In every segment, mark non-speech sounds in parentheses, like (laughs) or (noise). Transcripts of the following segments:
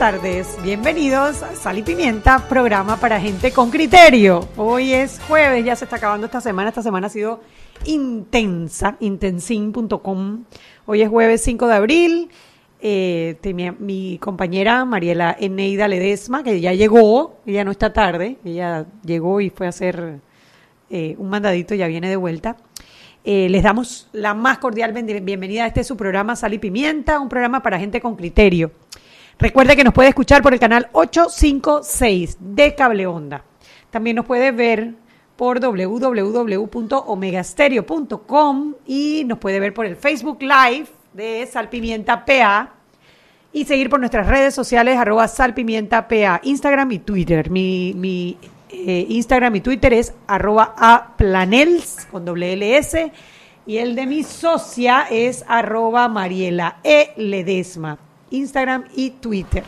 Tardes, bienvenidos a Sal y Pimienta, programa para gente con criterio. Hoy es jueves, ya se está acabando esta semana, esta semana ha sido intensa, intensin.com. Hoy es jueves 5 de abril. Eh, mi compañera Mariela Eneida Ledesma, que ya llegó, ella no está tarde, ella llegó y fue a hacer eh, un mandadito, ya viene de vuelta. Eh, les damos la más cordial bienvenida a este su programa Sal y Pimienta, un programa para gente con criterio. Recuerde que nos puede escuchar por el canal 856 de Cable Onda. También nos puede ver por www.omegastereo.com y nos puede ver por el Facebook Live de Salpimienta PA y seguir por nuestras redes sociales arroba Salpimienta PA, Instagram y Twitter. Mi, eh, Instagram y Twitter es arroba aplanels con doble LS y el de mi socia es arroba Mariela E. Ledesma. Instagram y Twitter.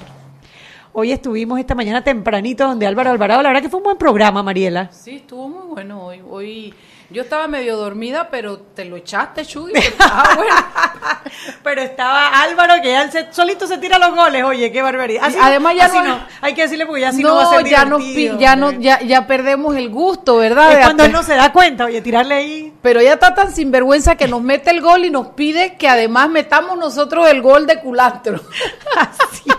Hoy estuvimos esta mañana tempranito donde Álvaro Alvarado, la verdad que fue un buen programa, Mariela. Sí, estuvo muy bueno hoy. Hoy yo estaba medio dormida, pero te lo echaste, Chuy, estaba bueno. (laughs) pero estaba Álvaro que ya solito se tira los goles, oye, qué barbaridad. además ya no, hay que decirle porque ya si no, va a ser ya, nos, ya, no, ya, ya perdemos el gusto, ¿verdad? Es cuando él no se da cuenta, oye, tirarle ahí. Pero ya está tan sinvergüenza que nos mete el gol y nos pide que además metamos nosotros el gol de culastro. (laughs) Así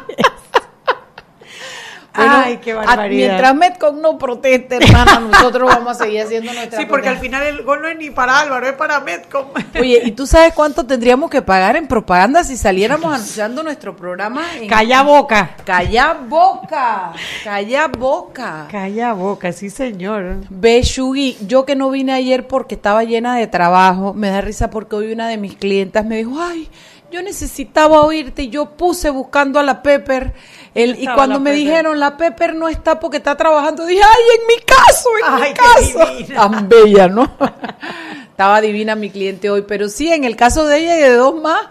Ay, qué barbaridad. mientras Metcon no proteste, hermana, nosotros vamos a seguir haciendo nuestra Sí, porque al final el gol no es ni para Álvaro, es para Metcon. (laughs) Oye, ¿y tú sabes cuánto tendríamos que pagar en propaganda si saliéramos anunciando nuestro programa? Calla boca. Calla boca. Calla boca. Calla boca, sí, señor. Ve, Shugi, yo que no vine ayer porque estaba llena de trabajo, me da risa porque hoy una de mis clientas me dijo, ay, yo necesitaba oírte y yo puse buscando a la Pepper. El, y cuando me dijeron la Pepper no está porque está trabajando, dije, ay, en mi caso, en mi caso. Tan bella, ¿no? (laughs) Estaba divina mi cliente hoy, pero sí, en el caso de ella y de dos más,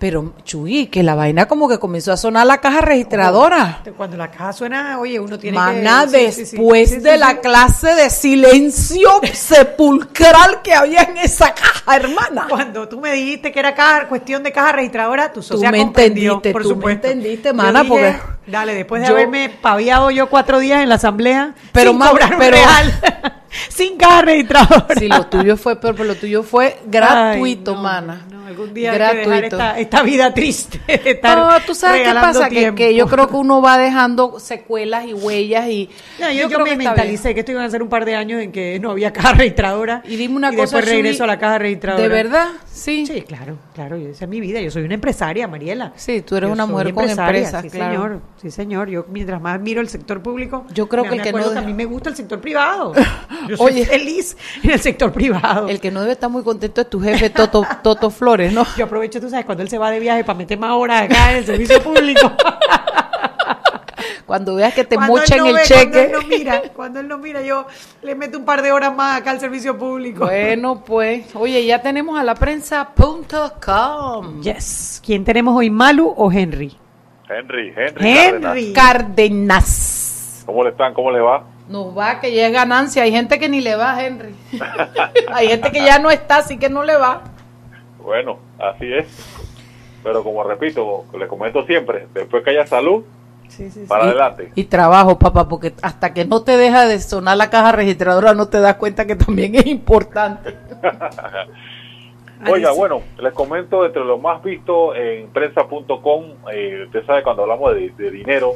pero, Chuy, que la vaina como que comenzó a sonar la caja registradora. Cuando la caja suena, oye, uno tiene Mana, que... después de la clase de silencio (laughs) sepulcral que había en esa caja, hermana. Cuando tú me dijiste que era caja, cuestión de caja registradora, tú, tú me entendiste, por tú supuesto. me entendiste, mana, porque... Dale, después de haberme paviado yo cuatro días en la asamblea pero sin cobrar pero, real. (laughs) (laughs) sin caja registradora. Sí, lo tuyo fue, pero lo tuyo fue gratuito, mana algún día Gratuito. hay que dejar esta, vida triste. no, tú sabes qué pasa, que, yo creo que (laughs) uno va dejando secuelas y huellas y... yo, me mentalicé que esto iban a ser un par de años en que no había (laughs) caja registradora. Y dime una y cosa, después regreso a la caja registradora. ¿De verdad? Sí. Sí, claro, claro, esa es mi vida. Yo soy una empresaria, Mariela. Sí, tú eres una mujer con empresa, sí, señor. Sí, señor. Yo mientras más miro el sector público, yo creo que el que no a mí me gusta el sector privado. Yo soy Oye, feliz en el sector privado. El que no debe estar muy contento es tu jefe Toto (laughs) Toto Flores, ¿no? Yo aprovecho, tú sabes, cuando él se va de viaje para meter más horas acá en el servicio público. (laughs) cuando veas que te mochan el cheque. Cuando él no mira, cuando él no mira, yo le meto un par de horas más acá al servicio público. Bueno, pues, oye, ya tenemos a la prensa.com. Yes. ¿Quién tenemos hoy, Malu o Henry? Henry, Henry. Henry Cárdenas. ¿Cómo le están? ¿Cómo le va? Nos va, que ya es ganancia. Hay gente que ni le va, Henry. (laughs) Hay gente que ya no está, así que no le va. Bueno, así es. Pero como repito, le comento siempre, después que haya salud, para adelante. Y trabajo, papá, porque hasta que no te deja de sonar la caja registradora no te das cuenta que también es importante. (laughs) Oiga, bueno, les comento entre lo más visto en prensa.com, eh, usted sabe cuando hablamos de, de dinero,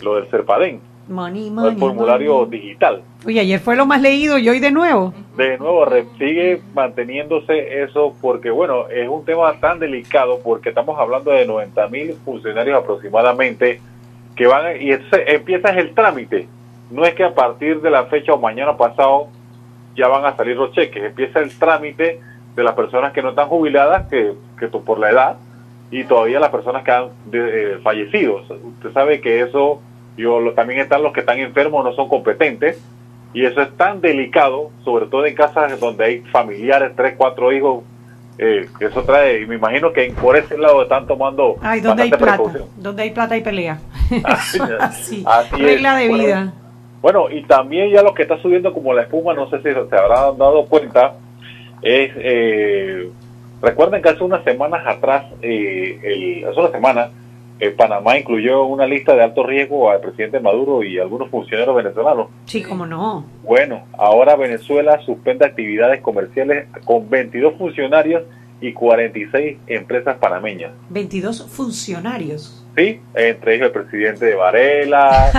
lo del Serpadén el formulario digital. Oye, ayer fue lo más leído y hoy de nuevo. De nuevo, sigue manteniéndose eso porque, bueno, es un tema tan delicado porque estamos hablando de 90 mil funcionarios aproximadamente que van y empieza el trámite. No es que a partir de la fecha o mañana pasado ya van a salir los cheques, empieza el trámite de las personas que no están jubiladas, que, que por la edad, y todavía las personas que han eh, fallecido. Usted sabe que eso y o también están los que están enfermos, no son competentes, y eso es tan delicado, sobre todo en casas donde hay familiares, tres, cuatro hijos, eh, que eso trae, y me imagino que por ese lado están tomando Ay, donde hay plata, donde hay plata y pelea. así, (laughs) regla de vida. Bueno, y también ya lo que está subiendo como la espuma, no sé si se habrán dado cuenta, es, eh, recuerden que hace unas semanas atrás, eh, el, hace una semana, eh, Panamá incluyó una lista de alto riesgo al presidente Maduro y algunos funcionarios venezolanos. Sí, cómo no. Bueno, ahora Venezuela suspende actividades comerciales con 22 funcionarios y 46 empresas panameñas. 22 funcionarios. Sí, entre ellos el presidente de Varela,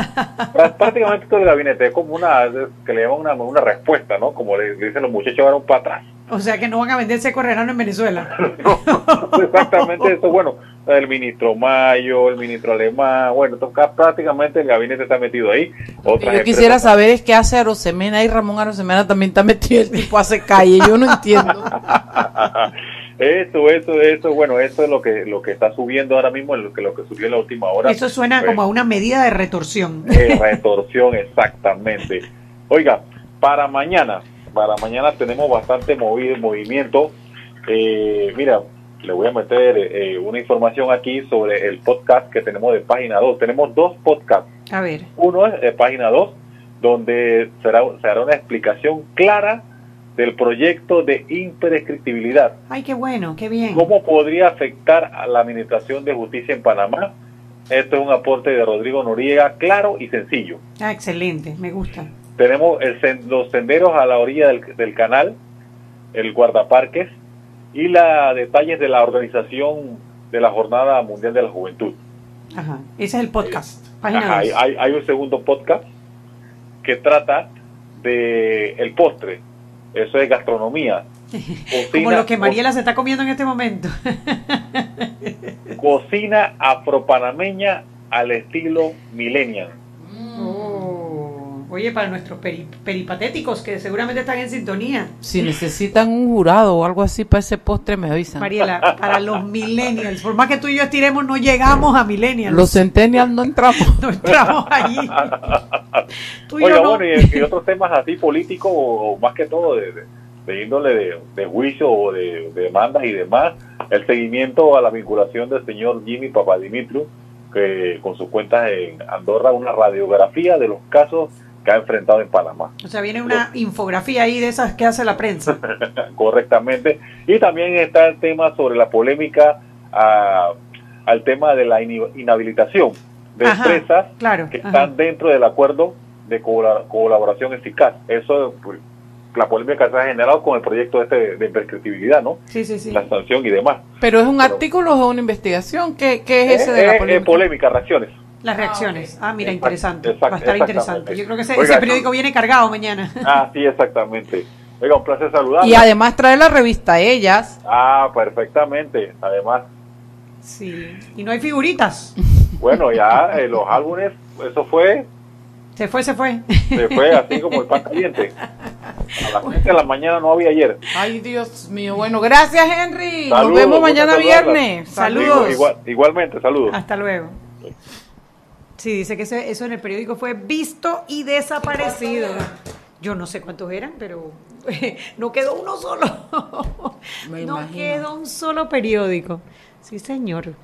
(laughs) prácticamente todo el gabinete, es como una, que le llaman una, una respuesta, ¿no? Como le, dicen los muchachos, ahora un para atrás. O sea que no van a venderse correrano en Venezuela. (laughs) exactamente eso. Bueno, el ministro Mayo, el ministro Alemán, bueno, prácticamente el gabinete está metido ahí. Yo quisiera saber es qué hace Arosemena y Ramón Arosemena también está metido, el tipo hace calle, yo no entiendo. (laughs) Eso, eso, eso, bueno, eso es lo que lo que está subiendo ahora mismo, lo que lo que subió en la última hora. Eso suena pues, como a una medida de retorsión. De retorsión, exactamente. Oiga, para mañana, para mañana tenemos bastante movido, movimiento. Eh, mira, le voy a meter eh, una información aquí sobre el podcast que tenemos de página 2. Tenemos dos podcasts. A ver. Uno es de página 2, donde será, se hará una explicación clara del proyecto de imprescriptibilidad. Ay, qué bueno, qué bien. ¿Cómo podría afectar a la Administración de Justicia en Panamá? Esto es un aporte de Rodrigo Noriega, claro y sencillo. Ah, excelente, me gusta. Tenemos los senderos a la orilla del, canal, el guardaparques y la detalles de la organización de la Jornada Mundial de la Juventud. Ajá, ese es el podcast. hay, hay, un segundo podcast que trata de el postre. Eso es gastronomía. (laughs) Como lo que Mariela se está comiendo en este momento. (laughs) cocina afropanameña al estilo millennial. Oye, para nuestros peripatéticos que seguramente están en sintonía. Si necesitan un jurado o algo así para ese postre, me avisan. Mariela, para los millennials, por más que tú y yo estiremos, no llegamos a millennials. Los centennials no entramos. (laughs) no entramos allí. Oiga, bueno, y, otros temas así políticos, o, más que todo de, índole de, juicio o de, demandas y demás, el seguimiento a la vinculación del señor Jimmy Papadimitriou, que con sus cuentas en Andorra, una radiografía de los casos que ha enfrentado en Panamá. O sea, viene una infografía ahí de esas que hace la prensa. (laughs) Correctamente. Y también está el tema sobre la polémica ah, al tema de la inhabilitación de empresas que están dentro del acuerdo de colaboración eficaz. Eso pues, la polémica se ha generado con el proyecto este de imprescriptibilidad, ¿no? Sí, sí, sí. La sanción y demás. Pero es un artículo o una investigación. ¿Qué, es ese de la polémica? polémica, reacciones. Las reacciones. Ah, mira, interesante. Va a estar interesante. Yo creo que ese, periódico viene cargado mañana. (laughs) Ah, sí, exactamente. Oiga, un placer saludar. Y además trae la revista Ellas. Ah, perfectamente. Además. Sí. Y no hay figuritas. (laughs) Bueno, ya eh, los álbumes, eso fue. Se fue, se fue. Se fue así como el pan caliente. A las 7 de la mañana no había ayer. Ay, Dios mío. Bueno, gracias, Henry. Nos vemos mañana viernes. Saludos. igualmente, saludos. Hasta luego. Sí, dice que eso en el periódico fue visto y desaparecido. Yo no sé cuántos eran, pero (laughs) no quedó uno solo. no quedó un solo periódico. Sí, señor.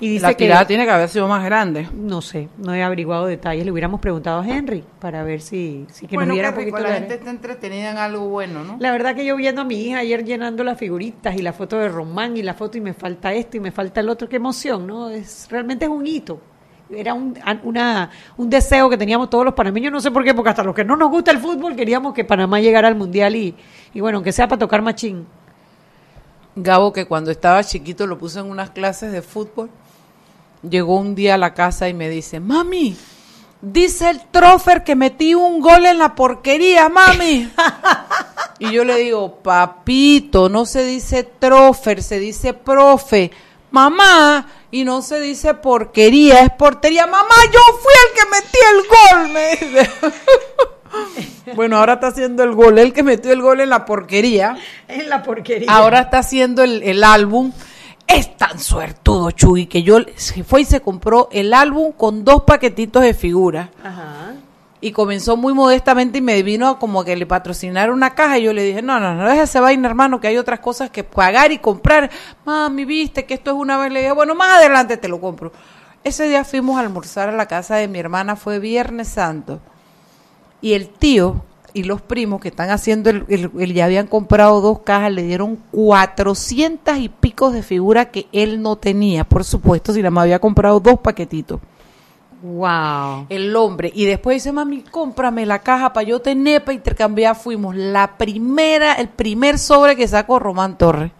Y dice la tirada tiene que haber sido más grande. No sé, no he averiguado detalles. Le hubiéramos preguntado a Henry para ver si, si que nos diera un poquito La gente está entretenida en algo bueno, ¿no? La verdad que yo viendo a mi hija ayer llenando las figuritas y la foto de Román y la foto y me falta esto y me falta el otro, qué emoción, ¿no? Es realmente es un hito era un, una, un deseo que teníamos todos los panameños, no sé por qué, porque hasta los que no nos gusta el fútbol queríamos que Panamá llegara al Mundial y, y bueno, aunque sea para tocar machín. Gabo, que cuando estaba chiquito lo puse en unas clases de fútbol, llegó un día a la casa y me dice, mami, dice el trofer que metí un gol en la porquería, mami. (laughs) y yo le digo, papito, no se dice trofer, se dice profe. Mamá, y no se dice porquería, es portería. Mamá, yo fui el que metí el gol, me dice. (laughs) bueno, ahora está haciendo el gol, el que metió el gol en la porquería. En la porquería. Ahora está haciendo el, álbum. es tan suertudo, Chuy, que yo se fue y se compró el álbum con dos paquetitos de figuras. Ajá. Y comenzó muy modestamente y me vino como que le patrocinara una caja. Y yo le dije, no, no, no, déjese vaina, hermano, que hay otras cosas que pagar y comprar. Mami, viste que esto es una vez. Le dije, bueno, más adelante te lo compro. Ese día fuimos a almorzar a la casa de mi hermana, fue Viernes Santo. Y el tío y los primos que están haciendo el, el- ya habían comprado dos cajas, le dieron 400 y picos de figuras que él no tenía, por supuesto, si nada más había comprado dos paquetitos Wow. el hombre. Y después dice, mami, cómprame la caja para yo tener para intercambiar. Fuimos la primera, el primer sobre que sacó Román Torres.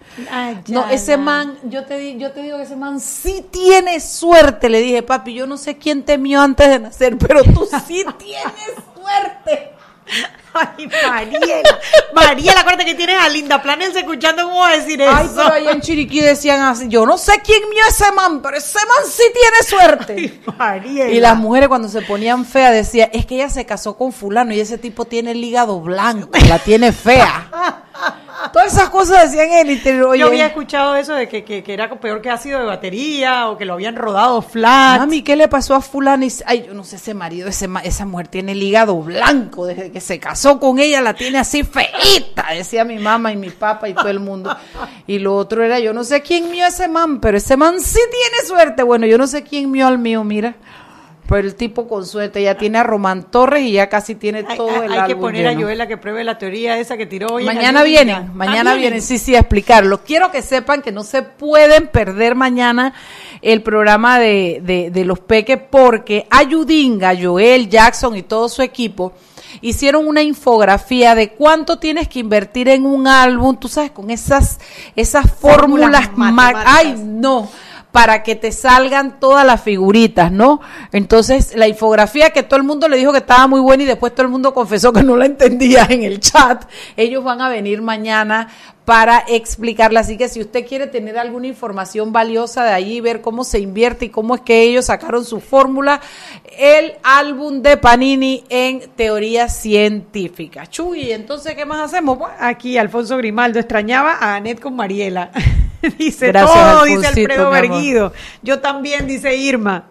No, ese man, yo te, di- yo te digo que ese man sí tiene suerte. Le dije, papi, yo no sé quién te mió antes de nacer, pero tú sí (laughs) tienes suerte. (laughs) Ay, Mariela. Mariela, acuérdate que tienes a Linda Planels escuchando cómo decir eso. Ay, pero allá en Chiriquí decían así, yo no sé quién mió ese man, pero ese man sí tiene suerte. Ay, Mariela. Y las mujeres cuando se ponían feas decían, es que ella se casó con fulano y ese tipo tiene el hígado blanco, la tiene fea. (laughs) Todas esas cosas decían en el interior. Oye, Yo había escuchado eso de que, que, que era peor que ácido de batería o que lo habían rodado flat. mami, ¿qué le pasó a fulano? Ay, yo no sé, ese marido, ese, esa mujer tiene el hígado blanco. Desde que se casó con ella la tiene así feita, decía mi mamá y mi papá y todo el mundo. Y lo otro era, yo no sé quién mío ese man, pero ese man sí tiene suerte. Bueno, yo no sé quién mío al mío, mira. Pero el tipo con suerte ya tiene a Román Torres y ya casi tiene todo hay- el hay que álbum poner a. Joel a que pruebe la teoría esa que tiró hoy. Mañana vienen, línea. mañana Ah, vienen, sí, sí, a explicarlo. Quiero que sepan que no se pueden perder mañana el programa de, de, de los peques porque Ayudinga, Joel, Jackson y todo su equipo hicieron una infografía de cuánto tienes que invertir en un álbum, tú sabes, con esas, esas Fórmulas fórmulas, ay, no, para que te salgan todas las figuritas, ¿no? Entonces, la infografía que todo el mundo le dijo que estaba muy buena y después todo el mundo confesó que no la entendía en el chat, ellos van a venir mañana para explicarla. Así que si usted quiere tener alguna información valiosa de allí, ver cómo se invierte y cómo es que ellos sacaron su fórmula, el álbum de Panini en teoría científica. Chuy, entonces, ¿qué más hacemos? Bueno, Aquí Alfonso Grimaldo extrañaba a Anet con Mariela. (laughs) (laughs) dice Gracias, todo, dice Alfonsito, Alfredo. Berguido. Yo también, dice Irma.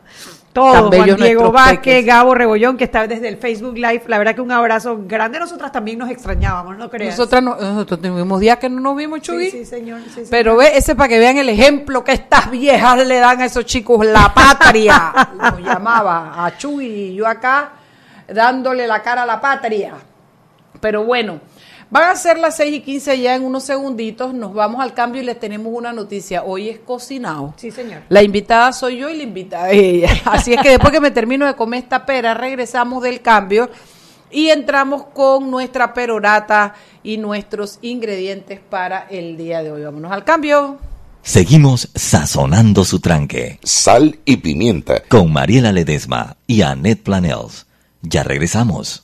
Todo, Juan Diego Vázquez, peques. Gabo Rebollón, que está desde el Facebook Live. La verdad que un abrazo grande. Nosotras también nos extrañábamos, ¿no creas? nosotras no- nosotros tuvimos días que no nos vimos, Chuy. Sí, sí, señor. sí, Pero ve, ese para que vean el ejemplo que estas viejas le dan a esos chicos, la patria. (laughs) Nos llamaba a Chuy y yo acá dándole la cara a la patria. Pero bueno, van a ser las 6 y 15 ya en unos segunditos. Nos vamos al cambio y les tenemos una noticia. Hoy es cocinado. Sí, señor. La invitada soy yo y la invitada es ella. (laughs) Así es que después que me termino de comer esta pera, regresamos del cambio y entramos con nuestra perorata y nuestros ingredientes para el día de hoy. Vámonos al cambio. Seguimos sazonando su tranque Sal y pimienta. con Mariela Ledesma y Annette Planels. Ya regresamos.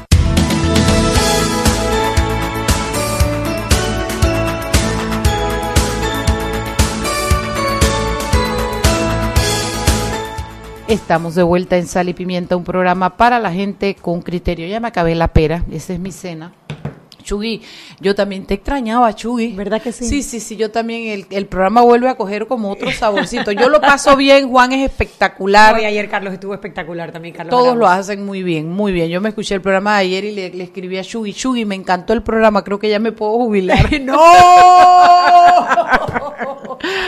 Estamos de vuelta en Sal y Pimienta, un programa para la gente con criterio. Ya me acabé la pera, esa es mi cena. Chugui, yo también te extrañaba, Chugui. ¿Verdad que sí? Sí, sí, sí, yo también, el, el programa vuelve a coger como otro saborcito. Yo lo paso bien, Juan es espectacular. Hoy ayer Carlos estuvo espectacular también, Carlos. Todos lo hacen muy bien, muy bien. Yo me escuché el programa de ayer y le, le escribí a Chugui, Chugui, me encantó el programa, creo que ya me puedo jubilar. (laughs) ¡No! (laughs)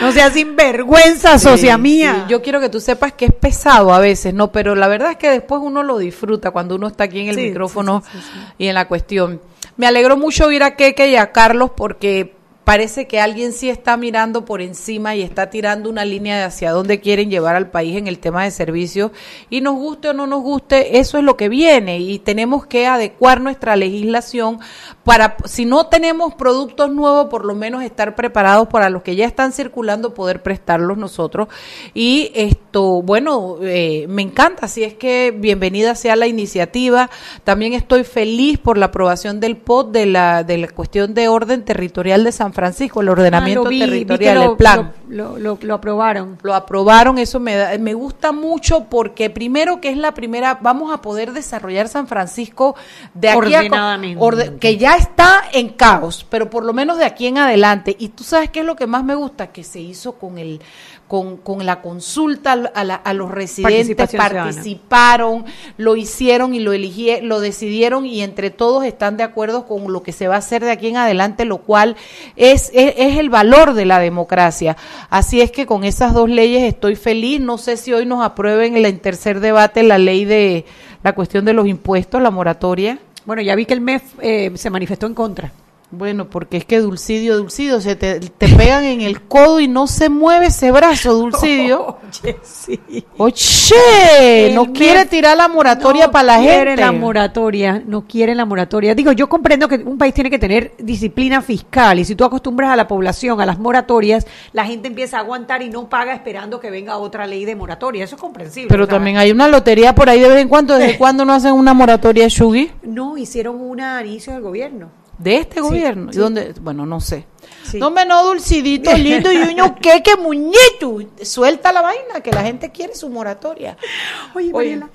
no seas sinvergüenza, socia Sí, mía. sí. Yo quiero que tú sepas que es pesado a veces, ¿no? Pero la verdad es que después uno lo disfruta cuando uno está aquí en el Sí, micrófono sí. y en la cuestión. Me alegró mucho oír a Keke y a Carlos porque parece que alguien sí está mirando por encima y está tirando una línea de hacia dónde quieren llevar al país en el tema de servicios. Y nos guste o no nos guste, eso es lo que viene y tenemos que adecuar nuestra legislación para, si no tenemos productos nuevos, por lo menos estar preparados para los que ya están circulando, poder prestarlos nosotros. Y esto, bueno, eh, me encanta, así es que bienvenida sea la iniciativa. También estoy feliz por la aprobación del POT de la, de la cuestión de orden territorial de San Francisco, el ordenamiento Ah, lo vi, vi que territorial, lo- el plan Lo, lo- lo aprobaron. lo aprobaron, eso me, da- me gusta mucho porque primero que es la primera, vamos a poder desarrollar San Francisco de aquí a orde- que ya está en caos, pero por lo menos de aquí en adelante. Y tú sabes qué es lo que más me gusta, que se hizo con el con, con la consulta a, la- a los residentes, ciudadana. participaron, lo hicieron y lo eligieron, lo decidieron y entre todos están de acuerdo con lo que se va a hacer de aquí en adelante, lo cual es, es, es el valor de la democracia. Así es que con esas dos leyes estoy feliz. No sé si hoy nos aprueben en el tercer debate la ley de la cuestión de los impuestos, la moratoria. Bueno, ya vi que el MEF eh, se manifestó en contra. Bueno, porque es que Dulcidio, Dulcidio, se te, te pegan en el codo y no se mueve ese brazo, Dulcidio. (laughs) Oye, sí. Oye, no quiere tirar la moratoria no para la quiere gente. la moratoria, no quiere la moratoria. Digo, yo comprendo que un país tiene que tener disciplina fiscal y si tú acostumbras a la población a las moratorias, la gente empieza a aguantar y no paga esperando que venga otra ley de moratoria. Eso es comprensible. Pero también hay una lotería por ahí de vez en cuando. ¿Desde (laughs) cuándo no hacen una moratoria, Shugi? No, hicieron una a inicio del gobierno. De este gobierno. sí. ¿Y dónde? Bueno, no sé. Sí. No me no, dulcidito, lindo y uño, (laughs) que que muñeto. Suelta la vaina, que la gente quiere su moratoria. Oye, Oye. Mariela,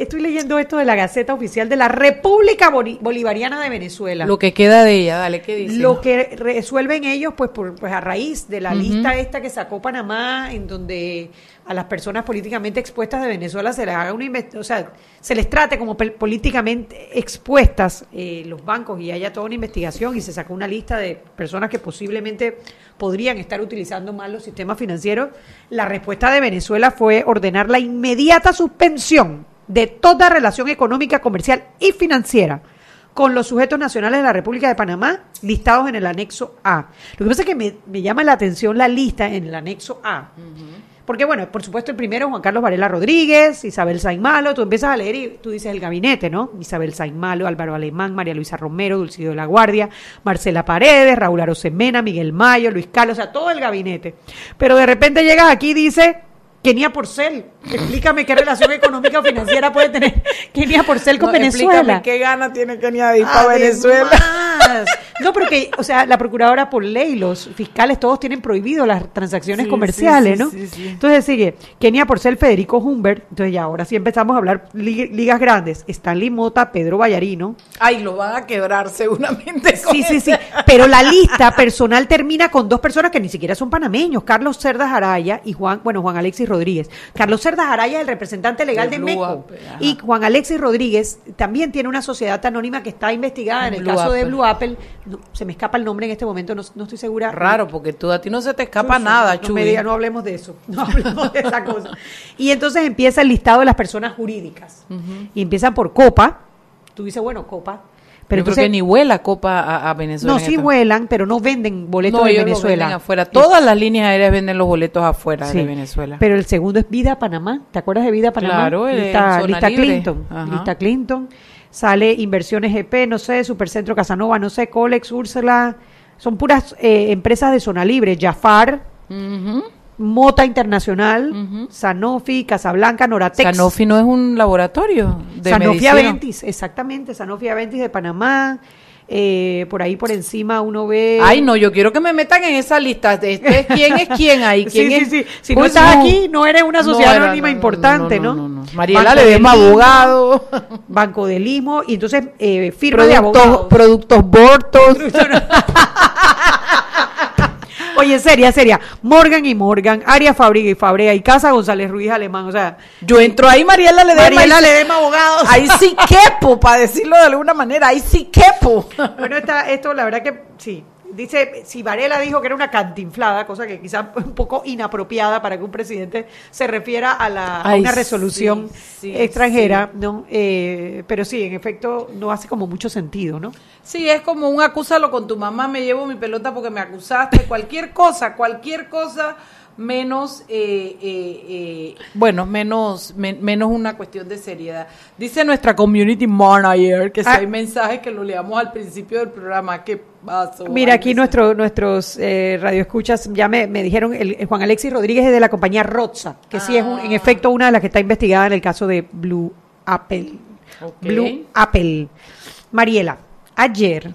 estoy leyendo esto de la Gaceta Oficial de la República Boli- Bolivariana de Venezuela. Lo que queda de ella, dale, ¿qué dice? Lo que resuelven ellos, pues, por, pues a raíz de la lista esta que sacó Panamá, en donde a las personas políticamente expuestas de Venezuela se les haga una o sea, se les trate como políticamente expuestas eh, los bancos y haya toda una investigación y se sacó una lista de personas que posiblemente podrían estar utilizando mal los sistemas financieros. La respuesta de Venezuela fue ordenar la inmediata suspensión de toda relación económica, comercial y financiera con los sujetos nacionales de la República de Panamá listados en el anexo A. Lo que pasa es que me, me llama la atención la lista en el anexo A. Porque, bueno, por supuesto, el primero, Juan Carlos Varela Rodríguez, Isabel Saimalo, tú empiezas a leer y tú dices el gabinete, ¿no? Isabel Saimalo, Álvaro Alemán, María Luisa Romero, Dulcido de la Guardia, Marcela Paredes, Raúl Arosemena, Miguel Mayo, Luis Carlos, o sea, todo el gabinete. Pero de repente llegas aquí y dice Kenia Porcel. Explícame qué relación económica o financiera puede tener Kenia Porcel con No, Venezuela. Explícame qué gana tiene Kenia de ir para Venezuela. (laughs) No, pero que, o sea, la procuradora por ley, los fiscales, todos tienen prohibido las transacciones Sí, comerciales, sí, ¿no? sí, sí, sí. Entonces sigue, Kenia Porcel, Federico Humbert, entonces ya ahora sí empezamos a hablar li- ligas grandes, Stanley Mota, Pedro Vallarino, Ay, lo van a quebrar seguramente. con Sí, sí, sí. Pero la lista personal termina con dos personas que ni siquiera son panameños, Carlos Cerdas Araya y Juan, bueno, Juan Alexis Rodríguez. Carlos Cerdas Araya es el representante legal De de, MECO. Y Juan Alexis Rodríguez también tiene una sociedad anónima que está investigada en el caso de. Blue Apple. No, se me escapa el nombre en este momento, no, no estoy segura. Raro, porque tú a ti no se te escapa nada, no, me diga, no hablemos de eso, no (laughs) hablemos de esa cosa. Y entonces empieza el listado de las personas jurídicas. Y empiezan por Copa. Tú dices, bueno, Copa. Pero Yo creo entonces, que ni vuela Copa a, a Venezuela. no, sí vuelan, pero no venden boletos No, de ellos Venezuela. venden afuera. Todas las líneas aéreas venden los boletos afuera Sí, de Venezuela. Pero el segundo es Vida Panamá. ¿Te acuerdas de Vida Panamá? Claro, el lista, lista. Clinton. Ajá. Lista Clinton. Sale Inversiones GP, no sé, Supercentro Casanova, no sé, Colex, Úrsula. Son puras eh, empresas de zona libre. Jafar, Ujú. Mota Internacional, Ujú. Sanofi, Casablanca, Noratex. Sanofi no es un laboratorio de Sanofi medicina. Aventis, exactamente, Sanofi Aventis de Panamá. Eh, por ahí por encima uno ve. Ay, no, yo quiero que me metan en esa lista. Este es quién es quién ahí. (laughs) ¿Quién sí, es? sí. Si no estás aquí, no eres una sociedad era- anónima importante, ¿no? no, no. Mariela del Ledesma, abogado. (laughs) Banco de Limo, y entonces eh, firma de Productos, abogados. productos Bortos. (laughs) Oye, seria, seria. Morgan y Morgan, Arias Fabriga y Fabrea y Casa González Ruiz Alemán. O sea, Yo entro ahí, Mariela Ledesma. Mariela y- Ledesma, abogados. Ahí sí quepo, para decirlo de alguna manera. Ahí sí quepo. Bueno, está, esto la verdad que sí. Dice, si Varela dijo que era una cantinflada, cosa que quizá (laughs) un poco inapropiada para que un presidente se refiera a, la, a una resolución sí, extranjera, ¿no? Eh, pero sí, en efecto, no hace como mucho sentido, ¿no? Sí, es como un acúsalo con tu mamá, me llevo mi pelota porque me acusaste, cualquier cosa, cualquier cosa menos, eh, eh, eh, bueno, menos, men- menos una cuestión de seriedad. Dice nuestra community manager que si Ah. hay mensajes que lo leamos al principio del programa, ¿qué pasó? Mira, aquí nuestro, nuestros eh, radioescuchas ya me, me dijeron, el, el Juan Alexis Rodríguez es de la compañía Roza, que sí es un- Ah. en efecto una de las que está investigada en el caso de Blue Apple. Blue Apple. Mariela, ayer,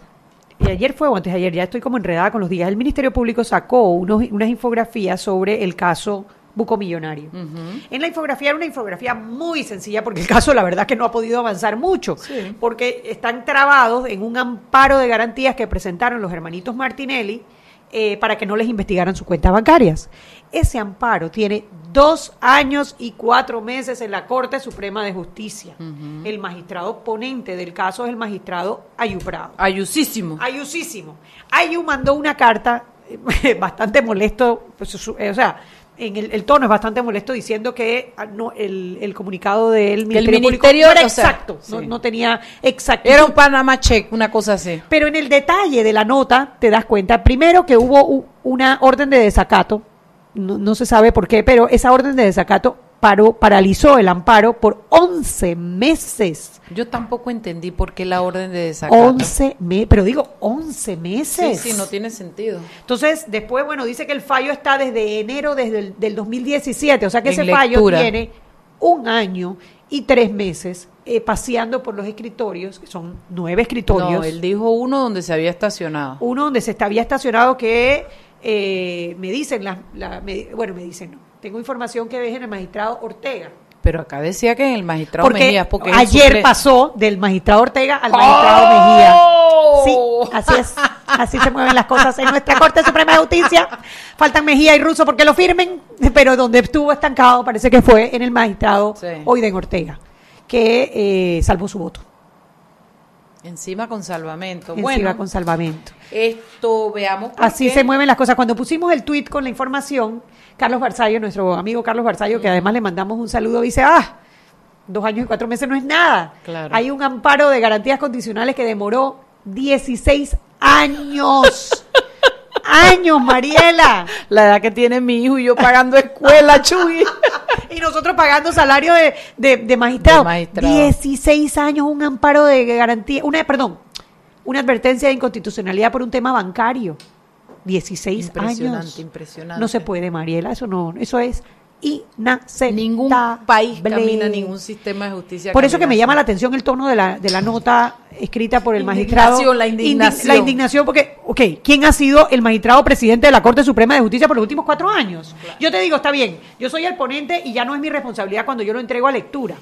y ayer fue o antes de ayer, ya estoy como enredada con los días, el Ministerio Público sacó unos, unas infografías sobre el caso Buco Millonario. En la infografía era una infografía muy sencilla porque el caso la verdad que no ha podido avanzar mucho, Sí. porque están trabados en un amparo de garantías que presentaron los hermanitos Martinelli eh, para que no les investigaran sus cuentas bancarias. Ese amparo tiene dos años y cuatro meses en la Corte Suprema de Justicia. El magistrado ponente del caso es el magistrado Ayuprado. Ayusísimo. Ayusísimo. Ayu mandó una carta eh, (laughs) bastante molesto, pues, eh, o sea, en el, el tono es bastante molesto diciendo que ah, no, el, el comunicado del Ministerio, Público ministerio, no era o sea, exacto, no, sí. no tenía exactitud. Era un Panama check, una cosa así. Pero en el detalle de la nota te das cuenta, primero que hubo una orden de desacato, no, no se sabe por qué, pero esa orden de desacato paró, paralizó el amparo por 11 meses. Yo tampoco entendí por qué la orden de desacato. 11 meses, pero digo 11 Sí, meses. sí, no tiene sentido. Entonces, después, bueno, dice que el fallo está desde enero desde el, del 2017, o sea que En ese fallo tiene un año y tres meses eh, paseando por los escritorios, que son nueve escritorios. No, él dijo uno donde se había estacionado. uno donde se había estacionado que eh, me dicen, la, la- me- bueno, me dicen, no, tengo información que ves en el magistrado Ortega. Pero acá decía que en el magistrado Porque, Mejías, porque ayer pasó del magistrado Ortega al magistrado Mejía. ¡Oh! Sí, así es. Así se mueven las cosas en nuestra Corte Suprema de Justicia. Faltan Mejía y Russo porque lo firmen, pero donde estuvo estancado parece que fue en el magistrado Sí. Oiden Ortega, que eh, salvó su voto. Encima con salvamento. Encima bueno, con salvamento. esto veamos. por Así qué. se mueven las cosas. Cuando pusimos el tweet con la información, Carlos Barzallo, nuestro amigo Carlos Barzallo, que además le mandamos un saludo, dice, ah, dos años y cuatro meses no es nada. Claro. Hay un amparo de garantías condicionales que demoró 16 años. (laughs) años, Mariela. (laughs) La edad que tiene mi hijo y yo pagando escuela, (laughs) Chuy. Y nosotros pagando salario de, de, de magistrado. De magistrado. 16 años, un amparo de garantía, una, perdón, una advertencia de inconstitucionalidad por un tema bancario. 16 Impresionante, años. impresionante. No se puede, Mariela, eso no, eso es inaceptable. Ningún país camina, ningún sistema de justicia Por eso que me llama la atención el tono de la, de la nota escrita por el magistrado. Indignación, la indignación. la indignación, porque, ok, ¿quién ha sido el magistrado presidente de la Corte Suprema de Justicia por los últimos cuatro años? Yo te digo, está bien, yo soy el ponente y ya no es mi responsabilidad cuando yo lo entrego a lectura.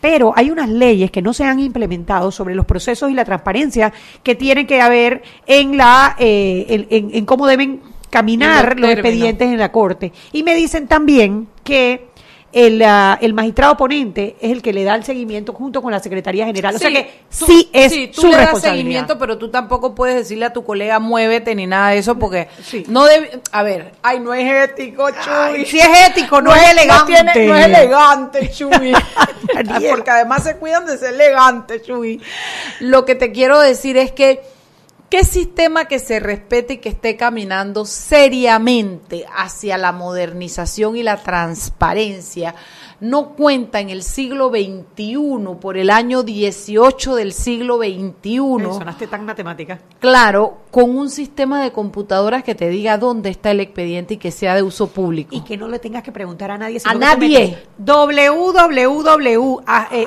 Pero hay unas leyes que no se han implementado sobre los procesos y la transparencia que tienen que haber en la eh, en, en cómo deben caminar los expedientes en la corte. Y me dicen también que el, uh, el, magistrado ponente es el que le da el seguimiento junto con la Secretaría General. o sea que sí es sí, tú le das seguimiento, pero tú tampoco puedes decirle a tu colega muévete ni nada de eso porque no debe, a ver, ay, no es ético, Chuy. si es ético, no, es elegante. No, tiene, no es elegante, Chuy. (laughs) porque además se cuidan de ser elegante, Chuy. Lo que te quiero decir es que ¿Qué sistema que se respete y que esté caminando seriamente hacia la modernización y la transparencia no cuenta en el siglo XXI, por el año 18 del siglo XXI. Sonaste tan matemática. Claro, con un sistema de computadoras que te diga dónde está el expediente y que sea de uso público. Y que no le tengas que preguntar a nadie. a nadie. www, eh,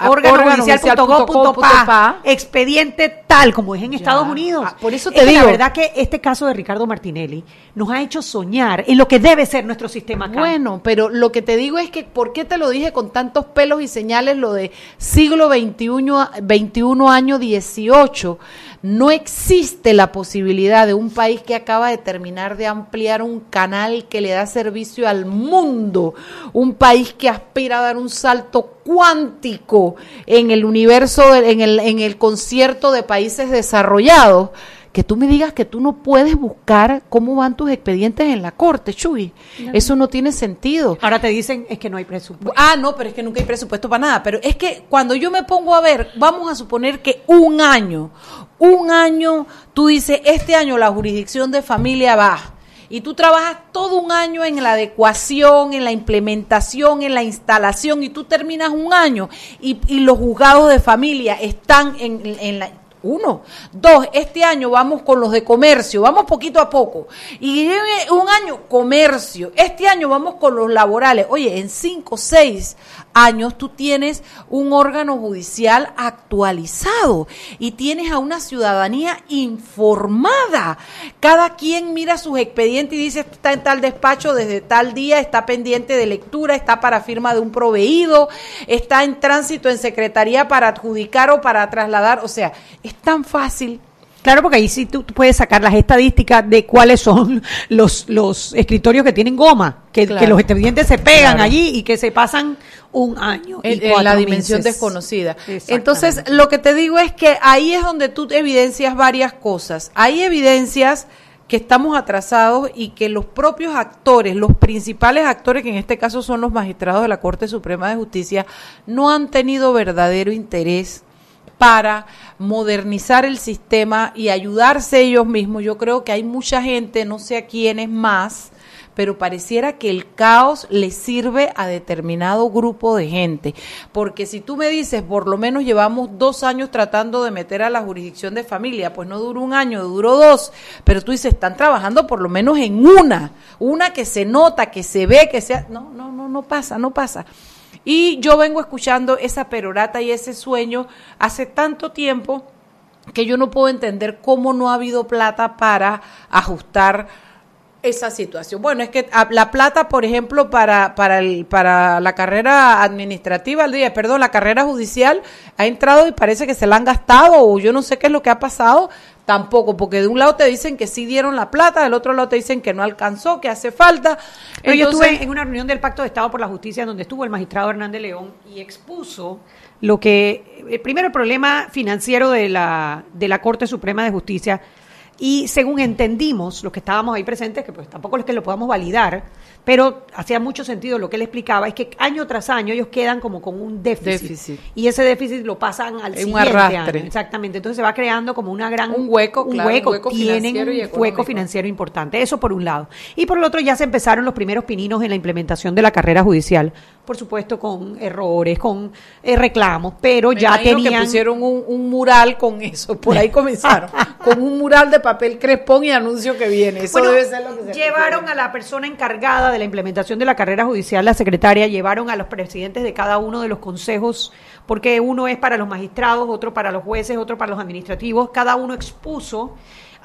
expediente tal, como es en Estados Unidos. Ah, por eso te digo. la verdad que este caso de Ricardo Martinelli nos ha hecho soñar en lo que debe ser nuestro sistema acá. Bueno, pero lo que te digo es que, ¿por qué te lo dije con tantos pelos y señales lo de siglo XXI, 21 año 18? No existe la posibilidad de un país que acaba de terminar de ampliar un canal que le da servicio al mundo, un país que aspira a dar un salto cuántico en el universo, en el, en el concierto de países desarrollados que tú me digas que tú no puedes buscar cómo van tus expedientes en la corte, Chuy. Eso no tiene sentido. Ahora te dicen es que no hay presupuesto. Ah, no, pero es que nunca hay presupuesto para nada. Pero es que cuando yo me pongo a ver, vamos a suponer que un año, un año, tú dices, este año la jurisdicción de familia va y tú trabajas todo un año en la adecuación, en la implementación, en la instalación, y tú terminas un año y, y los juzgados de familia están en, en la uno. Dos, este año vamos con los de comercio, vamos poquito a poco. Y un año comercio, este año vamos con los laborales. Oye, en cinco, seis años tú tienes un órgano judicial actualizado y tienes a una ciudadanía informada. Cada quien mira sus expedientes y dice, está en tal despacho desde tal día, está pendiente de lectura, está para firma de un proveído, está en tránsito en secretaría para adjudicar o para trasladar. O sea, es tan fácil Claro, porque ahí sí tú puedes sacar las estadísticas de cuáles son (laughs) los, los escritorios que tienen goma, que, los expedientes se pegan allí y que se pasan un año. En, la dimensión desconocida. Entonces, lo que te digo es que ahí es donde tú evidencias varias cosas. Hay evidencias que estamos atrasados y que los propios actores, los principales actores, que en este caso son los magistrados de la Corte Suprema de Justicia, no han tenido verdadero interés para modernizar el sistema y ayudarse ellos mismos. Yo creo que hay mucha gente, no sé a quiénes más, pero pareciera que el caos le sirve a determinado grupo de gente. Porque si tú me dices, por lo menos llevamos dos años tratando de meter a la jurisdicción de familia, pues no duró un año, duró dos, pero tú dices, están trabajando por lo menos en una, una que se nota, que se ve, que sea... No, no, no, no pasa, no pasa. Y yo vengo escuchando esa perorata y ese sueño hace tanto tiempo que yo no puedo entender cómo no ha habido plata para ajustar esa situación. Bueno, es que la plata, por ejemplo, para, para, el, para la carrera administrativa, día, perdón, la carrera judicial ha entrado y parece que se la han gastado o yo no sé qué es lo que ha pasado, tampoco, porque de un lado te dicen que sí dieron la plata, del otro lado te dicen que no alcanzó, que hace falta. Pero yo estuve en una reunión del Pacto de Estado por la Justicia donde estuvo el magistrado Hernández León y expuso lo que, el primero el problema financiero de la, de la Corte Suprema de Justicia y según entendimos, los que estábamos ahí presentes, que pues tampoco es que lo podamos validar, pero hacía mucho sentido lo que él explicaba, es que año tras año ellos quedan como con un déficit. Y ese déficit lo pasan al siguiente año. Exactamente. Entonces se va creando como una gran... Un hueco, un hueco. Tienen un hueco financiero importante. Eso por un lado. Y por el otro ya se empezaron los primeros pininos en la implementación de la carrera judicial. Por supuesto con errores, con eh, reclamos, pero ya tenían... que pusieron un, mural con eso. Por ahí comenzaron. (laughs) con un mural de papel crespón y anuncio que viene. Eso debe ser lo que se Llevaron a la persona encargada de la implementación de la carrera judicial, la secretaria, llevaron a los presidentes de cada uno de los consejos porque uno es para los magistrados, otro para los jueces, otro para los administrativos, cada uno expuso.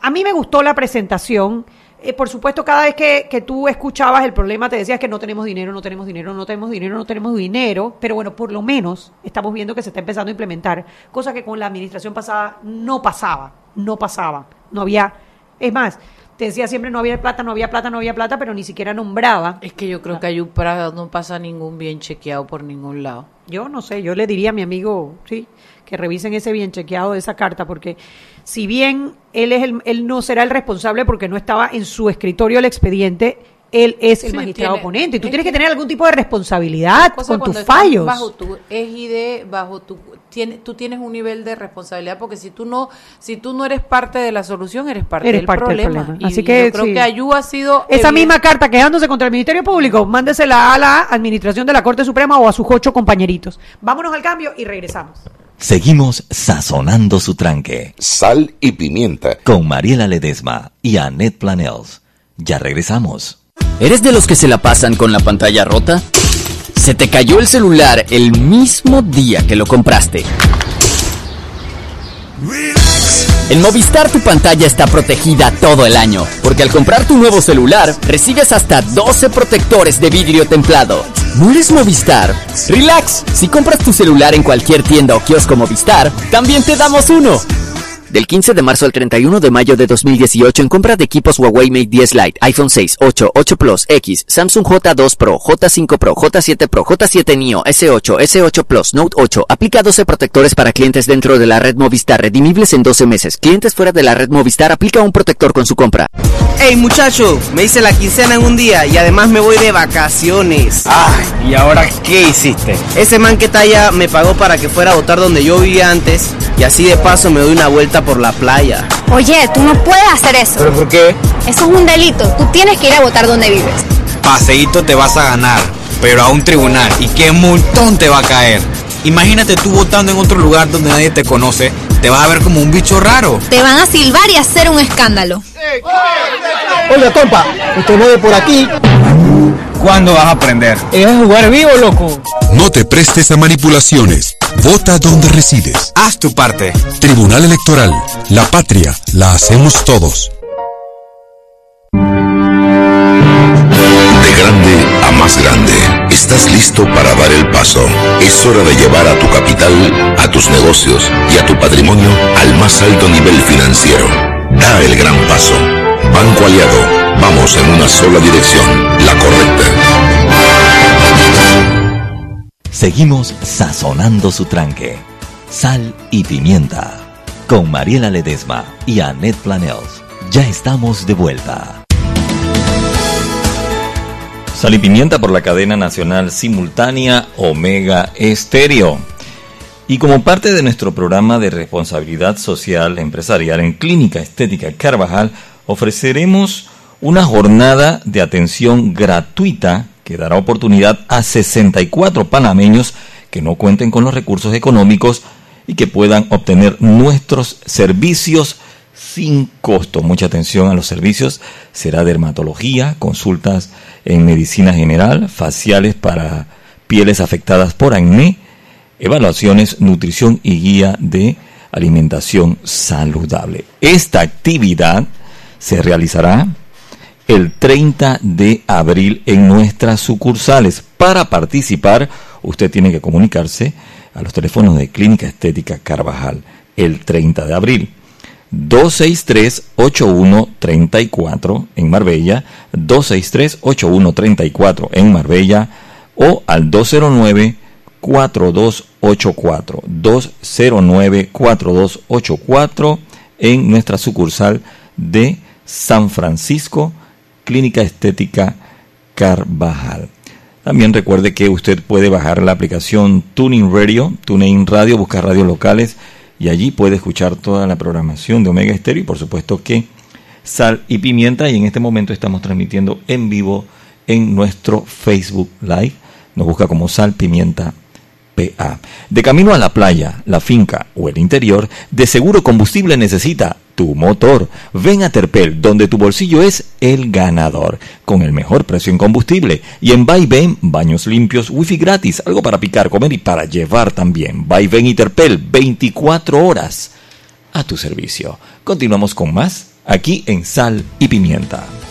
A mí me gustó la presentación. Eh, por supuesto, cada vez que, que, tú escuchabas el problema, te decías que no tenemos dinero, no tenemos dinero, no tenemos dinero, no tenemos dinero, pero bueno, por lo menos estamos viendo que se está empezando a implementar, cosa que con la administración pasada no pasaba, no pasaba, no había, es más, te decía siempre no había plata, no había plata, no había plata, pero ni siquiera nombraba. Es que yo creo que Ayupra no pasa ningún bien chequeado por ningún lado. Yo no sé, yo le diría a mi amigo, sí, que revisen ese bien chequeado de esa carta, porque si bien él es el, él no será el responsable porque no estaba en su escritorio el expediente, él es el Sí, magistrado tiene- ponente. Y tú es tienes que que- tener algún tipo de responsabilidad con tus fallos. Bajo tu égide, bajo tu tiene, tú tienes un nivel de responsabilidad porque si tú no si tú no eres parte de la solución eres parte, Eres del, parte del problema. problema. Y Así que, yo creo sí. que Ayú ha sido Esa evidente- misma carta quejándose contra el Ministerio Público, mándesela a la Administración de la Corte Suprema o a sus ocho compañeritos. Vámonos al cambio y regresamos. Seguimos sazonando su tranque. Sal y pimienta. Con Mariela Ledesma y Annette Planels. Ya regresamos. ¿Eres de los que se la pasan con la pantalla rota? ¿Se te cayó el celular el mismo día que lo compraste? En Movistar tu pantalla está protegida todo el año, porque al comprar tu nuevo celular recibes hasta 12 protectores de vidrio templado. ¿No Movistar? Relax, si compras tu celular en cualquier tienda o kiosco Movistar, también te damos uno. Del 15 de marzo al 31 de mayo de 2018 en compra de equipos Huawei Mate 10 Lite, iPhone 6, 8, 8 Plus, X, Samsung J2 Pro, J5 Pro, J7 Pro, J7 Neo, S8, S8 Plus, Note 8. Aplica 12 protectores para clientes dentro de la red Movistar, redimibles en 12 meses. Clientes fuera de la red Movistar aplica un protector con su compra. Hey muchacho, me hice la quincena en un día y además me voy de vacaciones. Ay, ¿y ahora qué hiciste? Ese man que está allá me pagó para que fuera a votar donde yo vivía antes y así de paso me doy una vuelta por la playa. Oye, tú no puedes hacer eso. ¿Pero por qué? Eso es un delito. Tú tienes que ir a votar donde vives. Paseíto te vas a ganar, pero a un tribunal. ¿Y qué multón te va a caer? Imagínate tú votando en otro lugar donde nadie te conoce, te vas a ver como un bicho raro. Te van a silbar y hacer un escándalo. Oiga, compa, usted no ve por aquí. ¿Cuándo vas a aprender? Es jugar vivo, loco. No te prestes a manipulaciones. Vota donde resides. Haz tu parte. Tribunal Electoral. La patria la hacemos todos. De grande a más grande, estás listo para dar el paso. Es hora de llevar a tu capital, a tus negocios y a tu patrimonio al más alto nivel financiero. Da el gran paso. Banco Aliado, vamos en una sola dirección, la correcta. Seguimos sazonando su tranque. Sal y pimienta. Con Mariela Ledesma y Annette Planels. Ya estamos de vuelta. Sal y pimienta por la cadena nacional simultánea Omega Estéreo. Y como parte de nuestro programa de responsabilidad social empresarial en Clínica Estética Carvajal, ofreceremos una jornada de atención gratuita que dará oportunidad a 64 panameños que no cuenten con los recursos económicos y que puedan obtener nuestros servicios sin costo. Mucha atención a los servicios. Será dermatología, consultas en medicina general, faciales para pieles afectadas por acné, evaluaciones, nutrición y guía de alimentación saludable. Esta actividad se realizará el 30 de abril en nuestras sucursales. Para participar, usted tiene que comunicarse a los teléfonos de Clínica Estética Carvajal el 30 de abril. 263-8134 en Marbella, 263-8134 en Marbella o al 209-4284, 209-4284 en nuestra sucursal de San Francisco, Clínica Estética Carvajal. También recuerde que usted puede bajar la aplicación Tuning Radio, Tuning Radio, buscar radios locales y allí puede escuchar toda la programación de Omega Estéreo y por supuesto que Sal y Pimienta y en este momento estamos transmitiendo en vivo en nuestro Facebook Live. Nos busca como Sal, Pimienta PA. De camino a la playa, la finca o el interior, de seguro combustible necesita tu motor. Ven a Terpel, donde tu bolsillo es el ganador, con el mejor precio en combustible. Y en Vaivén, baños limpios, wifi gratis, algo para picar, comer y para llevar también. Vaivén y Terpel, 24 horas a tu servicio. Continuamos con más aquí en Sal y Pimienta.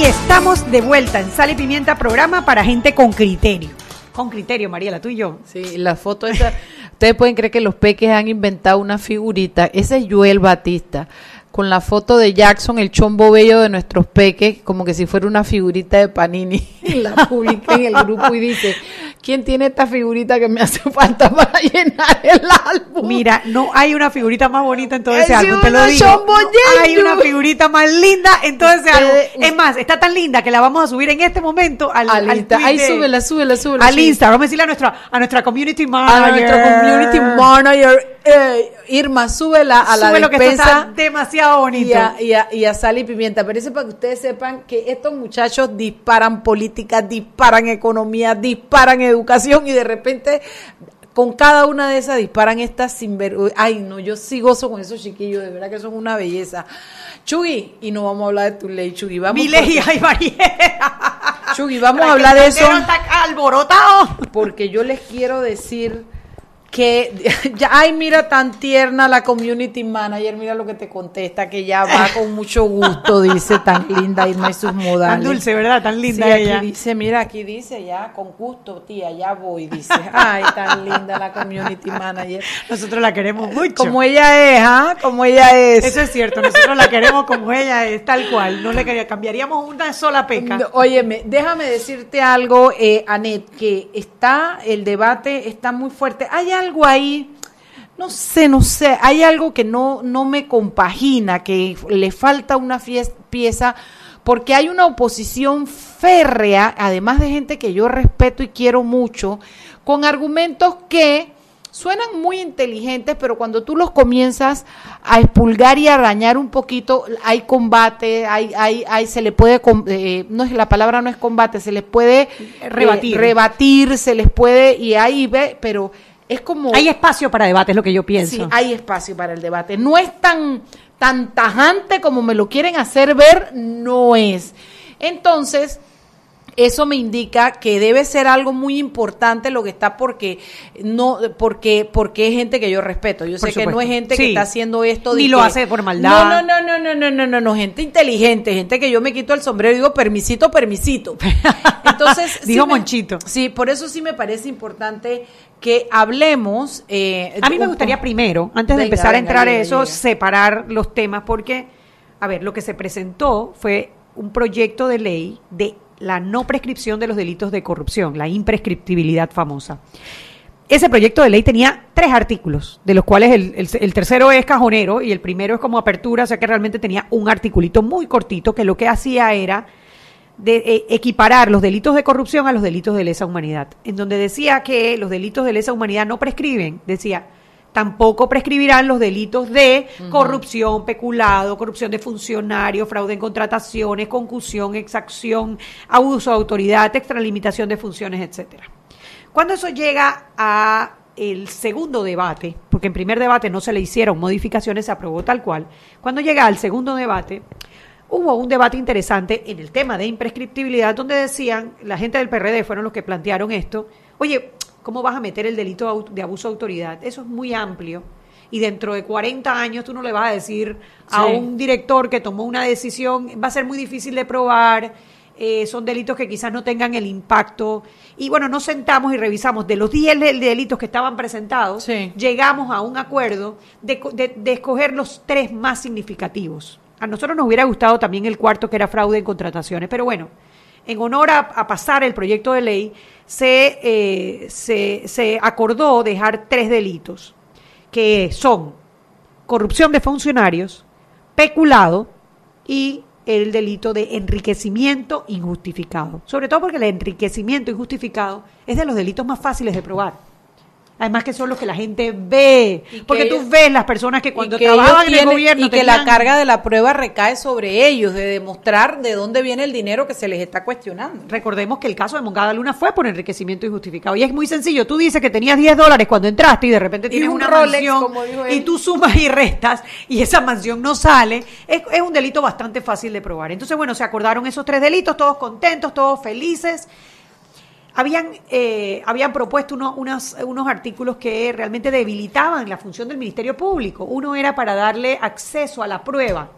Y estamos de vuelta en Sal y Pimienta, programa para gente con criterio. Con criterio, Mariela, tú y yo. Sí, la foto esa. Ustedes pueden creer que los peques han inventado una figurita. Ese es Joel Batista. Con la foto de Jackson, el chombo bello de nuestros peques, como que si fuera una figurita de Panini. La publica en el grupo y dice: ¿Quién tiene esta figurita que me hace falta para llenar el álbum? Mira, no hay una figurita más bonita en todo ese Es álbum, te lo una digo. chombo No hay una figurita más linda en todo ese álbum. Es más, está tan linda que la vamos a subir en este momento al, Al de- súbela, súbela, súbela. al. Insta. Vamos a decirle a nuestra, a nuestra community manager. A nuestra community manager, eh, Irma, súbela a la Sube lo que esto despensa. está demasiado bonito. y a, y, a, y a sal y pimienta. Pero eso es para que ustedes sepan que estos muchachos disparan disparan economía, disparan educación y de repente con cada una de esas disparan estas sinvergüenza. Ay, no, yo sí gozo con esos chiquillos, de verdad que son una belleza. Chugui, y no vamos a hablar de tu ley, Chugui. Vamos Mi ley, porque- (laughs) ay, Mariela. Chugui, vamos a hablar de eso. está alborotado. Porque yo les quiero decir que (laughs) ya, ay, mira tan tierna la community manager, mira lo que te contesta, que ya va con mucho gusto, dice tan linda Irma y sus modales. Tan dulce, ¿verdad? Tan linda Sí, aquí ella. dice, mira, aquí dice ya, con gusto, tía, ya voy, dice. Ay, tan linda la community manager. Nosotros la queremos mucho. Como ella es, ¿ah? Como ella es. Eso es cierto, nosotros la queremos como ella es, tal cual. No le quería, cambiaríamos una sola peca. No, Óyeme, déjame decirte algo, eh, Anet, que está, el debate está muy fuerte. Hay algo ahí, no sé, no sé, hay algo que no, no me compagina, que le falta una fies- pieza, porque hay una oposición férrea, además de gente que yo respeto y quiero mucho, con argumentos que suenan muy inteligentes, pero cuando tú los comienzas a expulgar y a arañar un poquito, hay combate, hay, hay, hay, se le puede, com- eh, no es la palabra no es combate, se les puede eh, Rebatir. rebatir, se les puede, y ahí ve, pero es como... Hay espacio para debate, es lo que yo pienso. Sí, hay espacio para el debate. No es tan, tan tajante como me lo quieren hacer ver, no es. Entonces, eso me indica que debe ser algo muy importante lo que está porque no porque porque es gente que yo respeto. Yo sé que no es gente que está haciendo esto de ni lo hace por maldad. No, no, no, no, no, no, no, no, gente inteligente, gente que yo me quito el sombrero y digo permisito, permisito. (laughs) Entonces, digo sí Monchito. Sí, por eso sí me parece importante que hablemos eh, A mí me gustaría primero, antes de empezar a entrar venga, eso, separar los temas porque a ver, lo que se presentó fue un proyecto de ley de la no prescripción de los delitos de corrupción, la imprescriptibilidad famosa. Ese proyecto de ley tenía tres artículos, de los cuales el, tercero es cajonero y el primero es como apertura, o sea que realmente tenía un articulito muy cortito que lo que hacía era de eh, equiparar los delitos de corrupción a los delitos de lesa humanidad, en donde decía que los delitos de lesa humanidad no prescriben, decía, tampoco prescribirán los delitos de corrupción, peculado, corrupción de funcionarios, fraude en contrataciones, concusión, exacción, abuso de autoridad, extralimitación de funciones, etcétera. Cuando eso llega a el segundo debate, porque en primer debate no se le hicieron modificaciones, se aprobó tal cual. Cuando llega al segundo debate, hubo un debate interesante en el tema de imprescriptibilidad, donde decían, la gente del PRD fueron los que plantearon esto, oye, ¿cómo vas a meter el delito de abuso de autoridad? Eso es muy amplio. Y dentro de 40 años tú no le vas a decir a un director que tomó una decisión, va a ser muy difícil de probar, eh, son delitos que quizás no tengan el impacto. Y bueno, nos sentamos y revisamos de los 10 del- delitos que estaban presentados, llegamos a un acuerdo de, de- de escoger los tres más significativos. A nosotros nos hubiera gustado también el cuarto, que era fraude en contrataciones, pero bueno, en honor a, a pasar el proyecto de ley, se, eh, se, se acordó dejar tres delitos, que son corrupción de funcionarios, peculado y el delito de enriquecimiento injustificado. Sobre todo porque el enriquecimiento injustificado es de los delitos más fáciles de probar. Además que son los que la gente ve. Y Porque tú ellos- ves las personas que cuando que trabajan en el gobierno y que la carga de la prueba recae sobre ellos de demostrar de dónde viene el dinero que se les está cuestionando. Recordemos que el caso de Mongada Luna fue por enriquecimiento injustificado. Y es muy sencillo. Tú dices que tenías 10 dólares cuando entraste y de repente tienes un una Rolex, mansión como dijo él. y tú sumas y restas y esa mansión no sale. Es, es un delito bastante fácil de probar. Entonces, bueno, se acordaron esos tres delitos, todos contentos, todos felices. Habían, eh, habían propuesto uno- unas- unos artículos que realmente debilitaban la función del Ministerio Público. Uno era para darle acceso a la prueba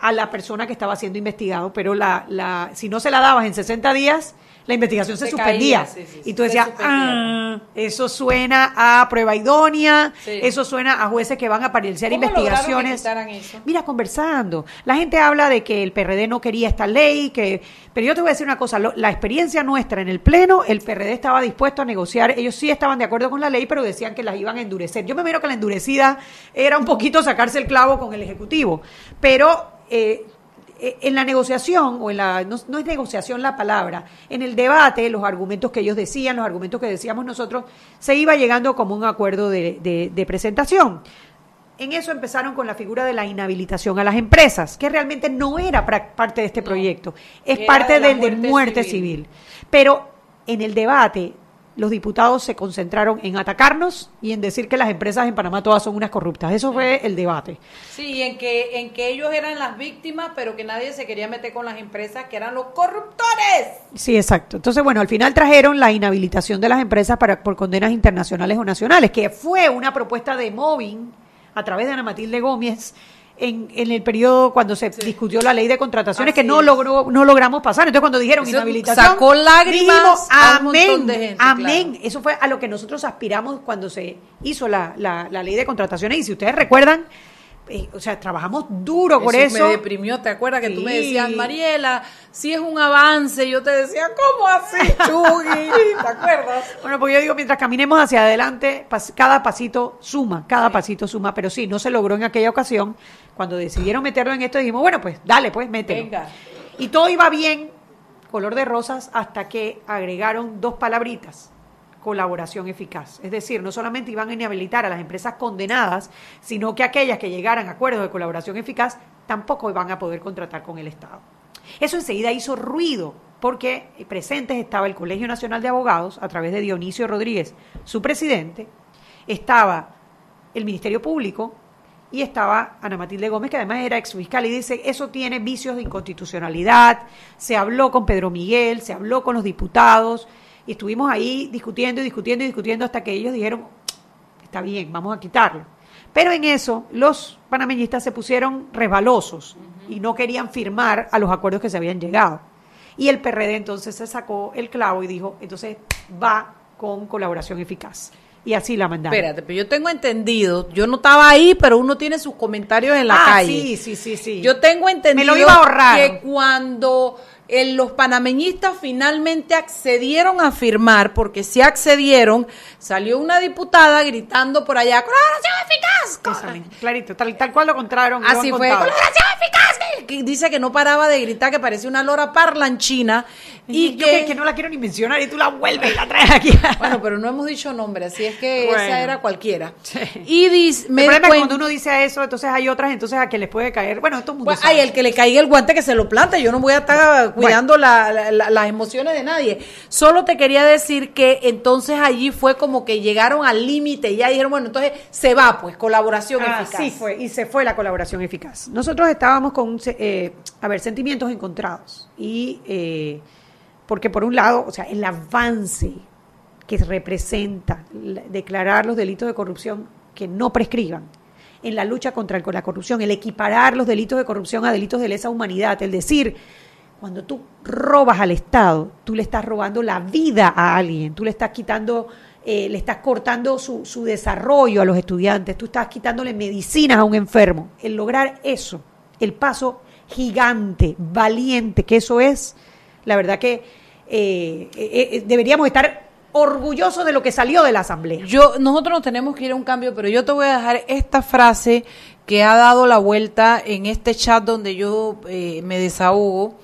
a la persona que estaba siendo investigado, pero la, la, si no se la dabas en 60 días, la investigación se, Se suspendía. caía, sí, sí, y tú decías, ah, eso suena a prueba idónea, Sí. eso suena a jueces que van a paralizar ¿Cómo lograron que investigaciones. eso? Mira, conversando. La gente habla de que el PRD no quería esta ley, que pero yo te voy a decir una cosa, lo- la experiencia nuestra en el Pleno, el PRD estaba dispuesto a negociar, ellos sí estaban de acuerdo con la ley, pero decían que las iban a endurecer. Yo me imagino que la endurecida era un poquito sacarse el clavo con el Ejecutivo, pero... eh, en la negociación, o en la, no, no es negociación la palabra, en el debate, los argumentos que ellos decían, los argumentos que decíamos nosotros, se iba llegando como un acuerdo de, de- de presentación. En eso empezaron con la figura de la inhabilitación a las empresas, que realmente no era parte de este proyecto, es era parte de del de muerte muerte civil. civil. Pero en el debate, los diputados se concentraron en atacarnos y en decir que las empresas en Panamá todas son unas corruptas. Eso fue el debate. Sí, en que, en que ellos eran las víctimas, pero que nadie se quería meter con las empresas que eran los corruptores. Sí, exacto. Entonces, bueno, al final trajeron la inhabilitación de las empresas para, por condenas internacionales o nacionales, que fue una propuesta de Moving a través de Ana Matilde Gómez en, en el periodo cuando se discutió la ley de contrataciones, que no es. logró, no logramos pasar. Entonces, cuando dijeron Eso inhabilitación, sacó lágrimas dijimos, a un montón amén, de gente, amén. claro. Eso fue a lo que nosotros aspiramos cuando se hizo la, la, la ley de contrataciones. Y si ustedes recuerdan, eh, o sea, trabajamos duro por eso. me deprimió, ¿te acuerdas que tú me Sí. decías, Mariela, si es un avance? Yo te decía, ¿cómo así, Chugui? ¿Te acuerdas? (laughs) Bueno, porque yo digo, mientras caminemos hacia adelante, pas- cada pasito suma, cada pasito suma, pero sí, no se logró en aquella ocasión. Cuando decidieron meterlo en esto, dijimos, bueno, pues dale, pues mételo. Venga. Y todo iba bien, color de rosas, hasta que agregaron dos palabritas, colaboración eficaz. Es decir, no solamente iban a inhabilitar a las empresas condenadas, sino que aquellas que llegaran a acuerdos de colaboración eficaz tampoco iban a poder contratar con el Estado. Eso enseguida hizo ruido, porque presentes estaba el Colegio Nacional de Abogados, a través de Dionisio Rodríguez, su presidente, estaba el Ministerio Público y estaba Ana Matilde Gómez, que además era ex fiscal, y dice, eso tiene vicios de inconstitucionalidad, se habló con Pedro Miguel, se habló con los diputados, y estuvimos ahí discutiendo y discutiendo y discutiendo hasta que ellos dijeron, está bien, vamos a quitarlo. Pero en eso los panameñistas se pusieron resbalosos y no querían firmar a los acuerdos que se habían llegado. Y el PRD entonces se sacó el clavo y dijo, entonces va con colaboración eficaz. Y así la mandaron. Espérate, pero yo tengo entendido, yo no estaba ahí, pero uno tiene sus comentarios en la Ah, calle. sí, sí, sí, sí. Yo tengo entendido Me lo iba a ahorrar. que cuando eh, los panameñistas finalmente accedieron a firmar, porque si accedieron, salió una diputada gritando por allá, ¡colaboración eficaz! Clarito, tal, tal cual lo contraron. Así fue, ¡colaboración eficaz! Que dice que no paraba de gritar, que parecía una lora parlanchina. Y Y yo que, que, que no la quiero ni mencionar y tú la vuelves y la traes aquí. (laughs) Bueno, pero no hemos dicho nombre, así es que Bueno. esa era cualquiera. Y el problema es cuando uno dice eso, entonces hay otras, entonces a que les puede caer. Bueno, todo el mundo Pues, sabe. el que le caiga el guante que se lo plante. Yo no voy a estar cuidando la- la- la- las emociones de nadie. Solo te quería decir que entonces allí fue como que llegaron al límite y ya dijeron, bueno, entonces se va, pues, colaboración Ah, eficaz. Sí, fue, y se fue la colaboración eficaz. Nosotros estábamos con, eh, a ver, sentimientos encontrados. Y, eh, porque por un lado, o sea, el avance que representa la- declarar los delitos de corrupción que no prescriban en la lucha contra la corrupción, el equiparar los delitos de corrupción a delitos de lesa humanidad, el decir, cuando tú robas al Estado, tú le estás robando la vida a alguien, tú le estás quitando, eh, le estás cortando su, su desarrollo a los estudiantes, tú estás quitándole medicinas a un enfermo. El lograr eso, el paso gigante, valiente que eso es, la verdad que eh, eh, eh, deberíamos estar orgullosos de lo que salió de la Asamblea. Yo, nosotros nos tenemos que ir a un cambio, pero yo te voy a dejar esta frase que ha dado la vuelta en este chat donde yo eh, me desahogo.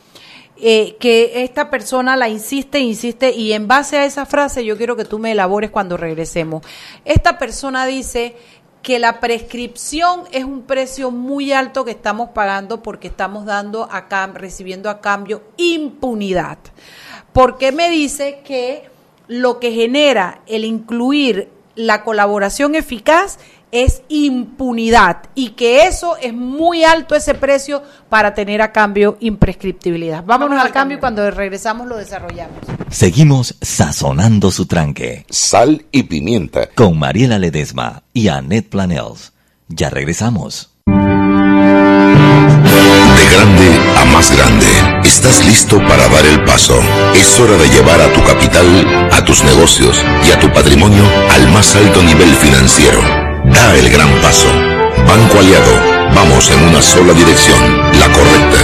Eh, que esta persona la insiste, insiste, y en base a esa frase yo quiero que tú me elabores cuando regresemos. Esta persona dice que la prescripción es un precio muy alto que estamos pagando porque estamos dando a recibiendo a cambio impunidad. Porque me dice que lo que genera el incluir la colaboración eficaz es impunidad y que eso es muy alto ese precio para tener a cambio imprescriptibilidad. Vámonos al cambio y cuando regresamos lo desarrollamos. Seguimos sazonando su tranque. Sal y pimienta. Con Mariela Ledesma y Annette Planels. Ya regresamos. De grande a más grande, estás listo para dar el paso. Es hora de llevar a tu capital, a tus negocios y a tu patrimonio al más alto nivel financiero. Da el gran paso. Banco Aliado, vamos en una sola dirección, la correcta.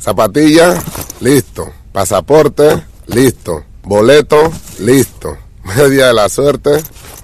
Zapatilla, listo. Pasaporte, listo. Boleto, listo. Media de la suerte,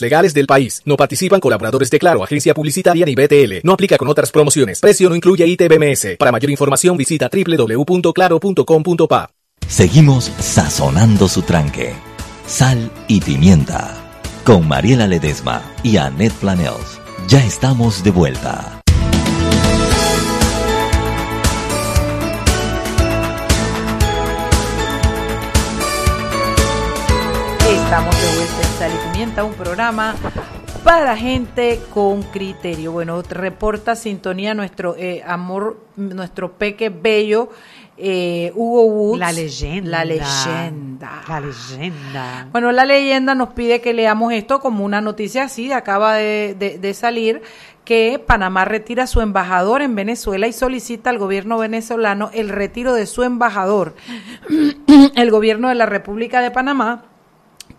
legales del país. No participan colaboradores de Claro, agencia publicitaria ni BTL. No aplica con otras promociones. Precio no incluye ITBMS. Para mayor información visita www.claro.com.pa. Seguimos sazonando su tranque. Sal y pimienta. Con Mariela Ledesma y Annette Planels. Ya estamos de vuelta. Sal y Pimienta, un programa para gente con criterio. Bueno, reporta sintonía nuestro eh, amor, nuestro peque bello, eh, Hugo Woods. La leyenda. La leyenda. La leyenda. Bueno, la leyenda nos pide que leamos esto como una noticia así, acaba de, de salir, que Panamá retira a su embajador en Venezuela y solicita al gobierno venezolano el retiro de su embajador. (clears throat) el gobierno de la República de Panamá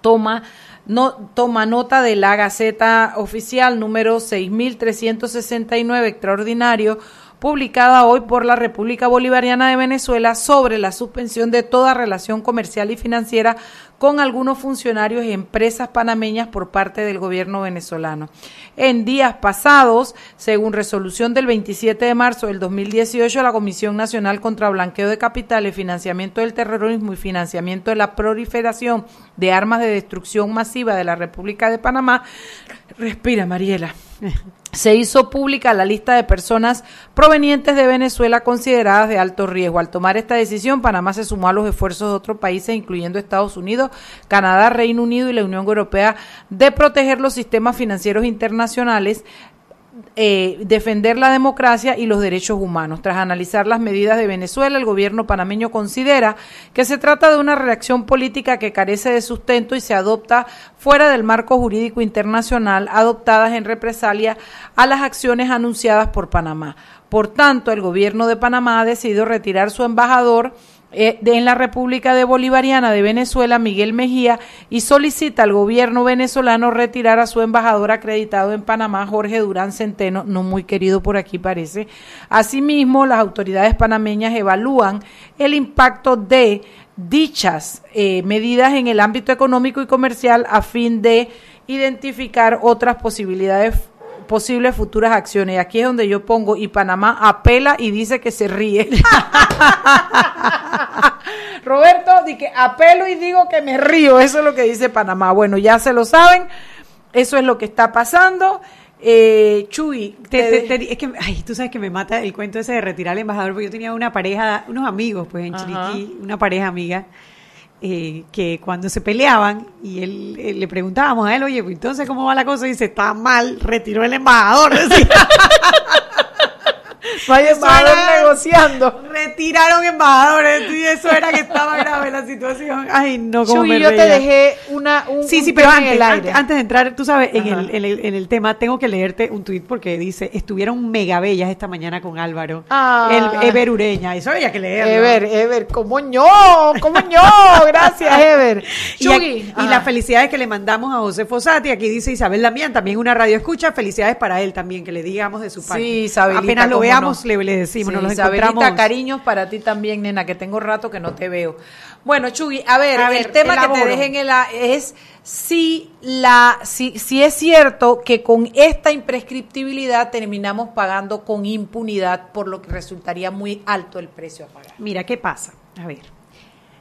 toma, no, toma nota de la Gaceta Oficial número 6369 extraordinario publicada hoy por la República Bolivariana de Venezuela sobre la suspensión de toda relación comercial y financiera con algunos funcionarios y empresas panameñas por parte del gobierno venezolano. En días pasados, según resolución del 27 de marzo del 2018, la Comisión Nacional contra Blanqueo de Capitales, Financiamiento del Terrorismo y Financiamiento de la Proliferación de Armas de Destrucción Masiva de la República de Panamá, respira Mariela, se hizo pública la lista de personas provenientes de Venezuela consideradas de alto riesgo. Al tomar esta decisión, Panamá se sumó a los esfuerzos de otros países, incluyendo Estados Unidos, Canadá, Reino Unido y la Unión Europea, de proteger los sistemas financieros internacionales eh, defender la democracia y los derechos humanos. Tras analizar las medidas de Venezuela, el gobierno panameño considera que se trata de una reacción política que carece de sustento y se adopta fuera del marco jurídico internacional adoptadas en represalia a las acciones anunciadas por Panamá. Por tanto, el gobierno de Panamá ha decidido retirar su embajador eh, en la República de Bolivariana de Venezuela, Miguel Mejía, y solicita al gobierno venezolano retirar a su embajador acreditado en Panamá, Jorge Durán Centeno, no muy querido por aquí parece. Asimismo, las autoridades panameñas evalúan el impacto de dichas eh, medidas en el ámbito económico y comercial a fin de identificar otras posibilidades posibles futuras acciones. Aquí es donde yo pongo, y Panamá apela y dice que se ríe. (laughs) (laughs) Roberto, di que apelo y digo que me río. Eso es lo que dice Panamá. Bueno, ya se lo saben. Eso es lo que está pasando. Eh, Chuy, es que, ay, tú sabes que me mata el cuento ese de retirar al embajador, porque yo tenía una pareja, unos amigos, pues en Chiriquí, una pareja amiga, eh, que cuando se peleaban y él, él- le preguntábamos a él, oye, pues entonces cómo va la cosa, y dice, está mal, retiró el embajador. (laughs) decía. Vaya embajador era- negociando. Retiraron embajadores y eso era que estaba grave la situación. Ay, no, como Chuy, me yo te dejé una, un, Sí, un sí, pero en antes, el aire. antes, de entrar, tú sabes, en el, en, el, en el tema, tengo que leerte un tuit porque dice, estuvieron mega bellas esta mañana con Álvaro, Ah. el Ever Ureña, eso había que leerlo. Ever, Ever, ¿cómo no? ¿Cómo no? Gracias, (laughs) Ever. Y, aquí- y las felicidades que le mandamos a José Fosati, aquí dice Isabel Damián, también una radio escucha, felicidades para él también, que le digamos de su parte. Sí, Isabelita, Apenas lo cómo le, le decimos, Sí, nos los encontramos. cariños para ti también, nena, que tengo rato que no te veo. Bueno, Chugui, a ver, A ver, el tema que te dejé en el a- es si la si, si es cierto que con esta imprescriptibilidad terminamos pagando con impunidad, por lo que resultaría muy alto el precio a pagar. Mira, ¿qué pasa? A ver.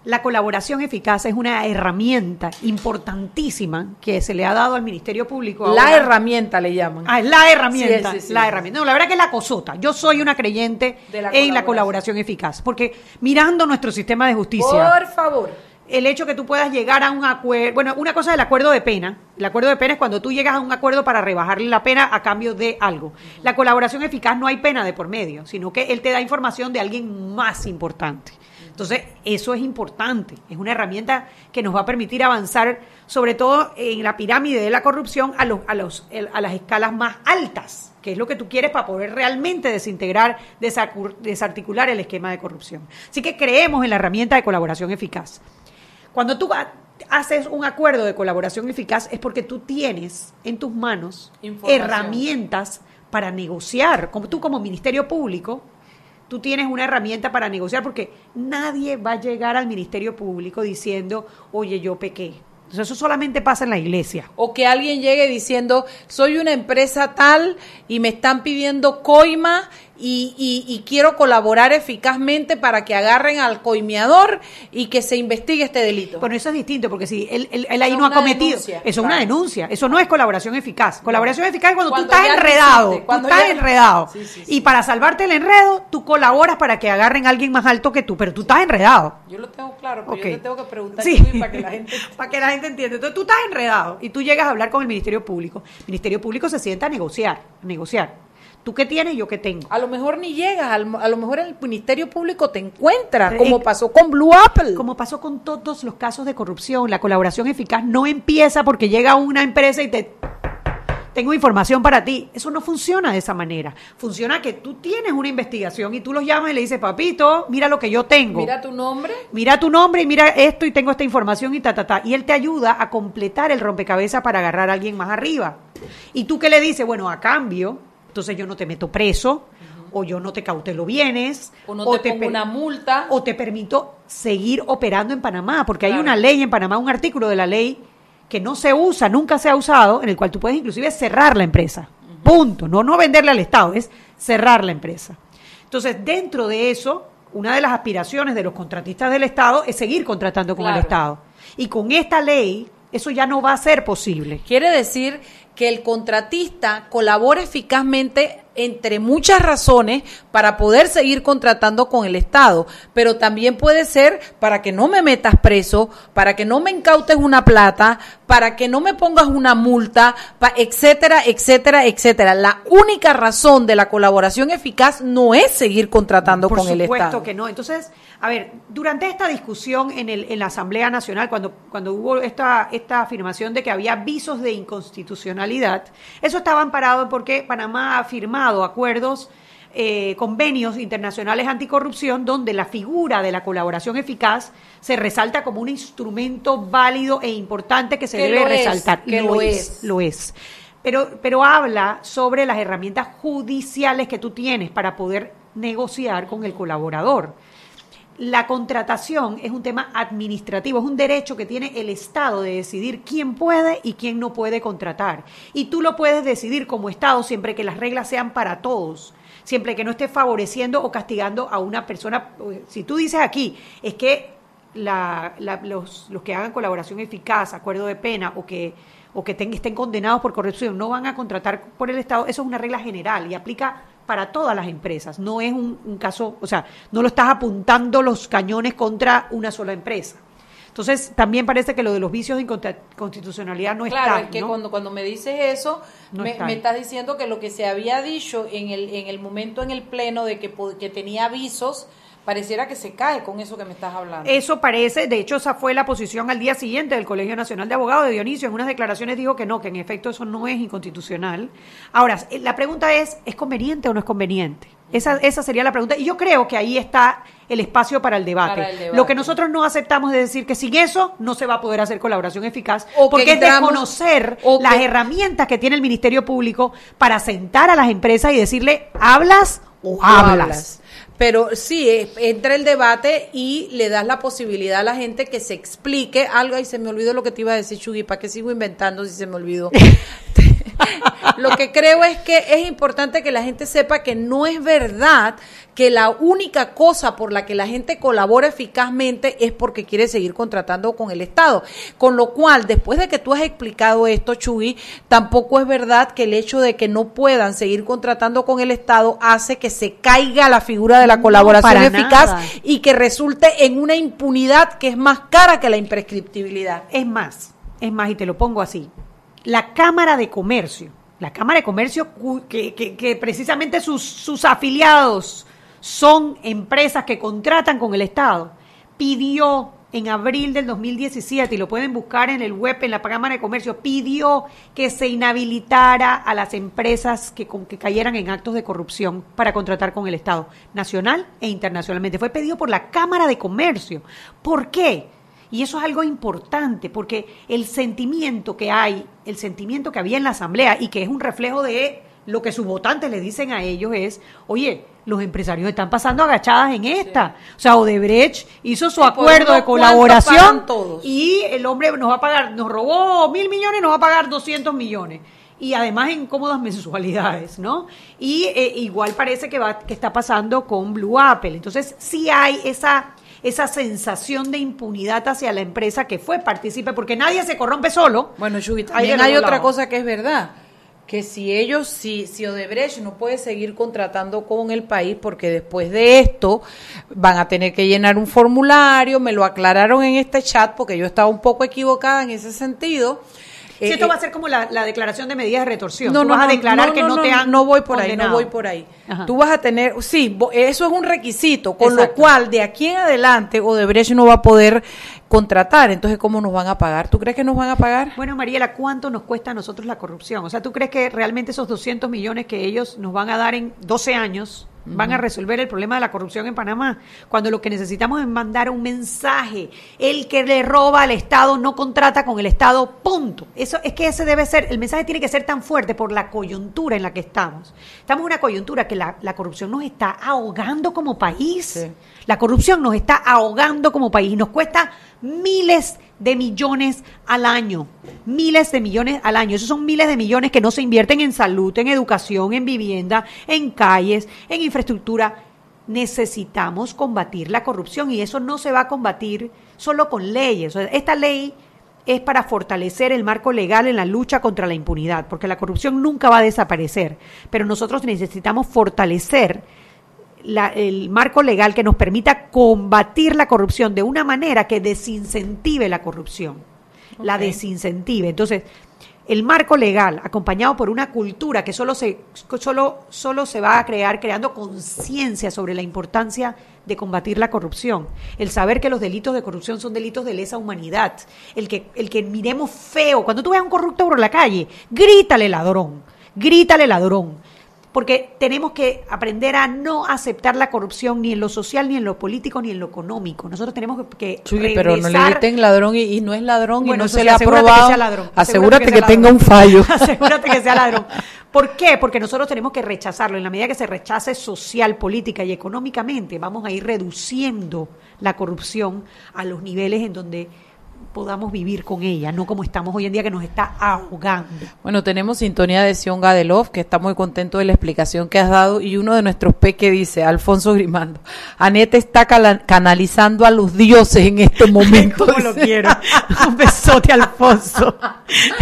La colaboración eficaz es una herramienta importantísima que se le ha dado al Ministerio Público. La herramienta le llaman. Ah, es la herramienta. Sí, sí, sí. La herramienta. No, la verdad que es la cosota. Yo soy una creyente la en la colaboración. colaboración eficaz. Porque mirando nuestro sistema de justicia. Por favor. el hecho que tú puedas llegar a un acuerdo, bueno, una cosa es el acuerdo de pena. El acuerdo de pena es cuando tú llegas a un acuerdo para rebajarle la pena a cambio de algo. La colaboración eficaz no hay pena de por medio, sino que él te da información de alguien más importante. Entonces, eso es importante, es una herramienta que nos va a permitir avanzar, sobre todo en la pirámide de la corrupción, a, los, a, los, a las escalas más altas, que es lo que tú quieres para poder realmente desintegrar, desarticular el esquema de corrupción. Así que creemos en la herramienta de colaboración eficaz. Cuando tú ha- haces un acuerdo de colaboración eficaz es porque tú tienes en tus manos herramientas para negociar. Como tú como Ministerio Público, tú tienes una herramienta para negociar porque nadie va a llegar al Ministerio Público diciendo, oye, yo pequé. Eso solamente pasa en la iglesia. O que alguien llegue diciendo, soy una empresa tal y me están pidiendo coima y, y- y quiero colaborar eficazmente para que agarren al coimeador y que se investigue este delito. Bueno, eso es distinto, porque si él, él- él ahí no ha cometido, denuncia, eso es una denuncia, eso no es colaboración eficaz. Colaboración eficaz es cuando, Cuando tú estás enredado, tú estás ya- enredado. Sí, sí, Y para salvarte el enredo, tú colaboras para que agarren a alguien más alto que tú, pero tú estás enredado. Yo lo tengo claro, pero yo te tengo que preguntar para que la gente... (laughs) para que la gente entienda. Entonces tú estás enredado y tú llegas a hablar con el Ministerio Público. El Ministerio Público se sienta a negociar, a negociar. Tú qué tienes, yo qué tengo. A lo mejor ni llegas, a lo mejor el Ministerio Público te encuentra, Eh, como eh, pasó con Blue Apple. Como pasó con todos los casos de corrupción, la colaboración eficaz no empieza porque llega una empresa y te tengo información para ti. Eso no funciona de esa manera. Funciona que tú tienes una investigación y tú los llamas y le dices, papito, mira lo que yo tengo. Mira tu nombre. Mira tu nombre y mira esto y tengo esta información y ta, ta, ta. Y él te ayuda a completar el rompecabezas para agarrar a alguien más arriba. Y tú qué le dices, bueno, a cambio, entonces yo no te meto preso, o yo no te cautelo bienes, O no te pongo una multa. o te permito seguir operando en Panamá, porque hay una ley en Panamá, un artículo de la ley que no se usa, nunca se ha usado, en el cual tú puedes inclusive cerrar la empresa. Punto. No, no venderle al Estado, es cerrar la empresa. Entonces, dentro de eso, una de las aspiraciones de los contratistas del Estado es seguir contratando con el. Estado. Y con esta ley, eso ya no va a ser posible. Quiere decir que el contratista colabora eficazmente entre muchas razones para poder seguir contratando con el Estado, pero también puede ser para que no me metas preso, para que no me incautes una plata, para que no me pongas una multa, pa- etcétera, etcétera, etcétera. La única razón de la colaboración eficaz no es seguir contratando Por con el supuesto Estado. que no. Entonces, a ver, durante esta discusión en, el, en la Asamblea Nacional, cuando, cuando hubo esta, esta afirmación de que había visos de inconstitucionalidad, eso estaba amparado porque Panamá ha firmado acuerdos, eh, convenios internacionales anticorrupción, donde la figura de la colaboración eficaz se resalta como un instrumento válido e importante que se Que debe es, resaltar. que lo es. Lo es. Pero, pero habla sobre las herramientas judiciales que tú tienes para poder negociar con el colaborador. La contratación es un tema administrativo, es un derecho que tiene el Estado de decidir quién puede y quién no puede contratar. Y tú lo puedes decidir como Estado siempre que las reglas sean para todos, siempre que no estés favoreciendo o castigando a una persona. Si tú dices aquí, es que la- los, los que hagan colaboración eficaz, acuerdo de pena o que, o que estén condenados por corrupción no van a contratar por el Estado, eso es una regla general y aplica para todas las empresas. No es un, un caso, o sea, no lo estás apuntando los cañones contra una sola empresa. Entonces, también parece que lo de los vicios de inconstitucionalidad no claro, está. es que ¿no? cuando, cuando me dices eso, No me, está. me estás diciendo que lo que se había dicho en el, en el momento en el pleno de que, que tenía avisos, pareciera que se cae con eso que me estás hablando. Eso parece, de hecho, esa fue la posición al día siguiente del Colegio Nacional de Abogados de Dionisio. En unas declaraciones dijo que no, que en efecto eso no es inconstitucional. Ahora, eh, la pregunta es, ¿es conveniente o no es conveniente? Esa, esa sería la pregunta. Y yo creo que ahí está el espacio para el debate. Para el debate. Lo que nosotros no aceptamos es decir que sin eso no se va a poder hacer colaboración eficaz, O que porque entramos- es desconocer o las que- herramientas que tiene el Ministerio Público para sentar a las empresas y decirle, ¿hablas o hablas? Pero sí, eh, entra el debate y le das la posibilidad a la gente que se explique algo. Y se me olvidó lo que te iba a decir, Chugui. ¿Para qué sigo inventando si se me olvidó? (laughs) (laughs) lo que creo es que es importante que la gente sepa que no es verdad que la única cosa por la que la gente colabora eficazmente es porque quiere seguir contratando con el Estado. Con lo cual, después de que tú has explicado esto, Chuy, tampoco es verdad que el hecho de que no puedan seguir contratando con el Estado hace que se caiga la figura de la No, colaboración eficaz nada. y que resulte en una impunidad que es más cara que la imprescriptibilidad. Es más, es más, y te lo pongo así. La Cámara de Comercio, la Cámara de Comercio que, que- precisamente sus, sus afiliados son empresas que contratan con el Estado, pidió en abril del 2017, y lo pueden buscar en el web, en la Cámara de Comercio, pidió que se inhabilitara a las empresas que, que cayeran en actos de corrupción para contratar con el Estado, nacional e internacionalmente. Fue pedido por la Cámara de Comercio. ¿Por qué? Y eso es algo importante, porque el sentimiento que hay, el sentimiento que había en la Asamblea y que es un reflejo de lo que sus votantes le dicen a ellos es, oye, los empresarios están pasando agachadas en esta. O sea, Odebrecht hizo su acuerdo de colaboración todos. y el hombre nos va a pagar, nos robó mil millones, nos va a pagar 200 millones. Y además en cómodas (laughs) mensualidades, ¿no? Y eh, igual parece que, va, que está pasando con Blue Apple. Entonces, sí hay esa, esa sensación de impunidad hacia la empresa que fue partícipe, porque nadie se corrompe solo. Bueno, Yugi, Hay también hay otra cosa que es verdad. Que si ellos, si, si Odebrecht no puede seguir contratando con el país, porque después de esto van a tener que llenar un formulario, me lo aclararon en este chat, porque yo estaba un poco equivocada en ese sentido. Si Eh, esto eh, va a ser como la, la declaración de medidas de retorsión. no, Tú no, vas a declarar que no, te han no voy por ahí, no voy por ahí. Ajá. Tú vas a tener, sí, eso es un requisito, con lo cual de aquí en adelante Odebrecht no va a poder contratar. Entonces, ¿cómo nos van a pagar? ¿Tú crees que nos van a pagar? Bueno, Mariela, ¿cuánto nos cuesta a nosotros la corrupción? O sea, ¿tú crees que realmente esos 200 millones que ellos nos van a dar en 12 años van a resolver el problema de la corrupción en Panamá? Cuando lo que necesitamos es mandar un mensaje. El que le roba al Estado no contrata con el Estado, punto. Eso es que ese debe ser, el mensaje tiene que ser tan fuerte por la coyuntura en la que estamos. Estamos en una coyuntura que la, la corrupción nos está ahogando como país. La corrupción nos está ahogando como país y nos cuesta miles de millones al año. Miles de millones al año. Esos son miles de millones que no se invierten en salud, en educación, en vivienda, en calles, en infraestructura. Necesitamos combatir la corrupción y eso no se va a combatir solo con leyes. Esta ley es para fortalecer el marco legal en la lucha contra la impunidad, porque la corrupción nunca va a desaparecer, pero nosotros necesitamos fortalecer la- el marco legal que nos permita combatir la corrupción de una manera que desincentive la corrupción, la desincentive. Entonces, el marco legal, acompañado por una cultura que solo se, solo, solo se va a crear creando conciencia sobre la importancia de combatir la corrupción, el saber que los delitos de corrupción son delitos de lesa humanidad, el que, el que miremos feo, cuando tú veas a un corrupto por la calle, grítale ladrón, grítale ladrón porque tenemos que aprender a no aceptar la corrupción ni en lo social, ni en lo político, ni en lo económico. Nosotros tenemos que, Chuy, pero no le griten ladrón y, y no es ladrón Bueno, y no se sí, le ha asegúrate aprobado. que sea ladrón, Asegúrate que, sea tenga un fallo. (laughs) asegúrate que sea ladrón. ¿Por qué? Porque nosotros tenemos que rechazarlo. En la medida que se rechace social, política y económicamente, vamos a ir reduciendo la corrupción a los niveles en donde podamos vivir con ella, no como estamos hoy en día que nos está ahogando. Bueno, tenemos sintonía de Sion Gadelov, que está muy contento de la explicación que has dado, y uno de nuestros peques dice, Alfonso Grimando, Anete está canalizando a los dioses en este (laughs) momento. ¿Cómo lo quiero? (laughs) Un besote, Alfonso.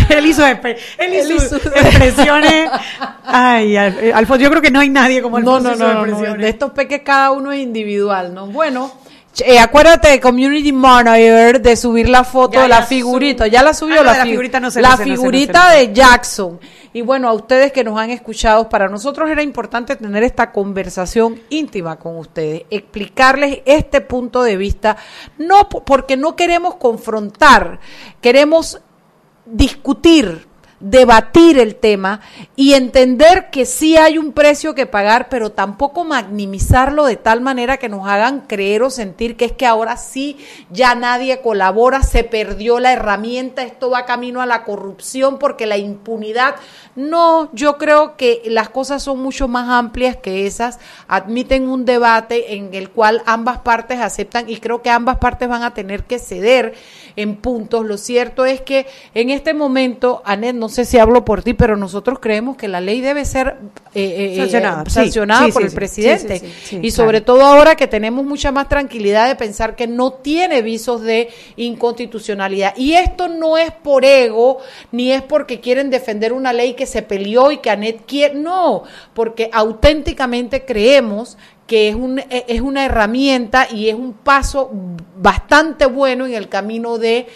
Él hizo, él Él hizo hizo- expresiones. (laughs) Ay, eh, Alfonso, yo creo que no hay nadie como No, Alfonso. no, hizo no, no, no, expresiones. De estos peques cada uno es individual, ¿no? Bueno, Eh, acuérdate de Community Manager de subir la foto Ya de la la figurita. Ya la subió Ah, la, la figu- figurita no sé, la no sé, figurita no sé. de Jackson. Y bueno, a ustedes que nos han escuchado, para nosotros era importante tener esta conversación íntima con ustedes, explicarles este punto de vista, no po- porque no queremos confrontar, queremos discutir, debatir el tema y entender que sí hay un precio que pagar, pero tampoco maximizarlo de tal manera que nos hagan creer o sentir que es que ahora sí ya nadie colabora, se perdió la herramienta, esto va camino a la corrupción porque la impunidad. No, yo creo que las cosas son mucho más amplias que esas, admiten un debate en el cual ambas partes aceptan y creo que ambas partes van a tener que ceder en puntos. Lo cierto es que en este momento, Anet, no sé si hablo por ti, pero nosotros creemos que la ley debe ser eh, eh, Sancionada, sí, sancionada sí, por sí, el presidente. y sobre todo ahora que tenemos mucha más tranquilidad de pensar que no tiene visos de inconstitucionalidad. Y esto no es por ego, ni es porque quieren defender una ley que se peleó y que Anet quiere, no, porque auténticamente creemos que es, un, eh, es una herramienta y es un paso bastante bueno en el camino de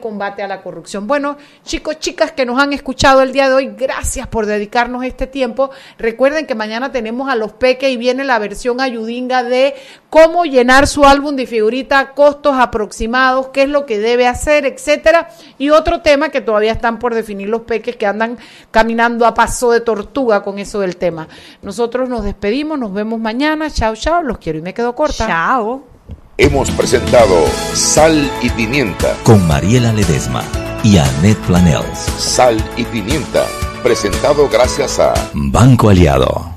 combate a la corrupción. Bueno, chicos, chicas que nos han escuchado el día de hoy, gracias por dedicarnos este tiempo. Recuerden que mañana tenemos a los peques y viene la versión ayudinga de cómo llenar su álbum de figurita, costos aproximados, qué es lo que debe hacer, etcétera. Y otro tema que todavía están por definir los peques que andan caminando a paso de tortuga con eso del tema. Nosotros nos despedimos, nos vemos mañana. Chao, chao, los quiero y me quedo corta. Chao. Hemos presentado Sal y Pimienta. Con Mariela Ledesma y Annette Planels. Sal y Pimienta. Presentado gracias a Banco Aliado.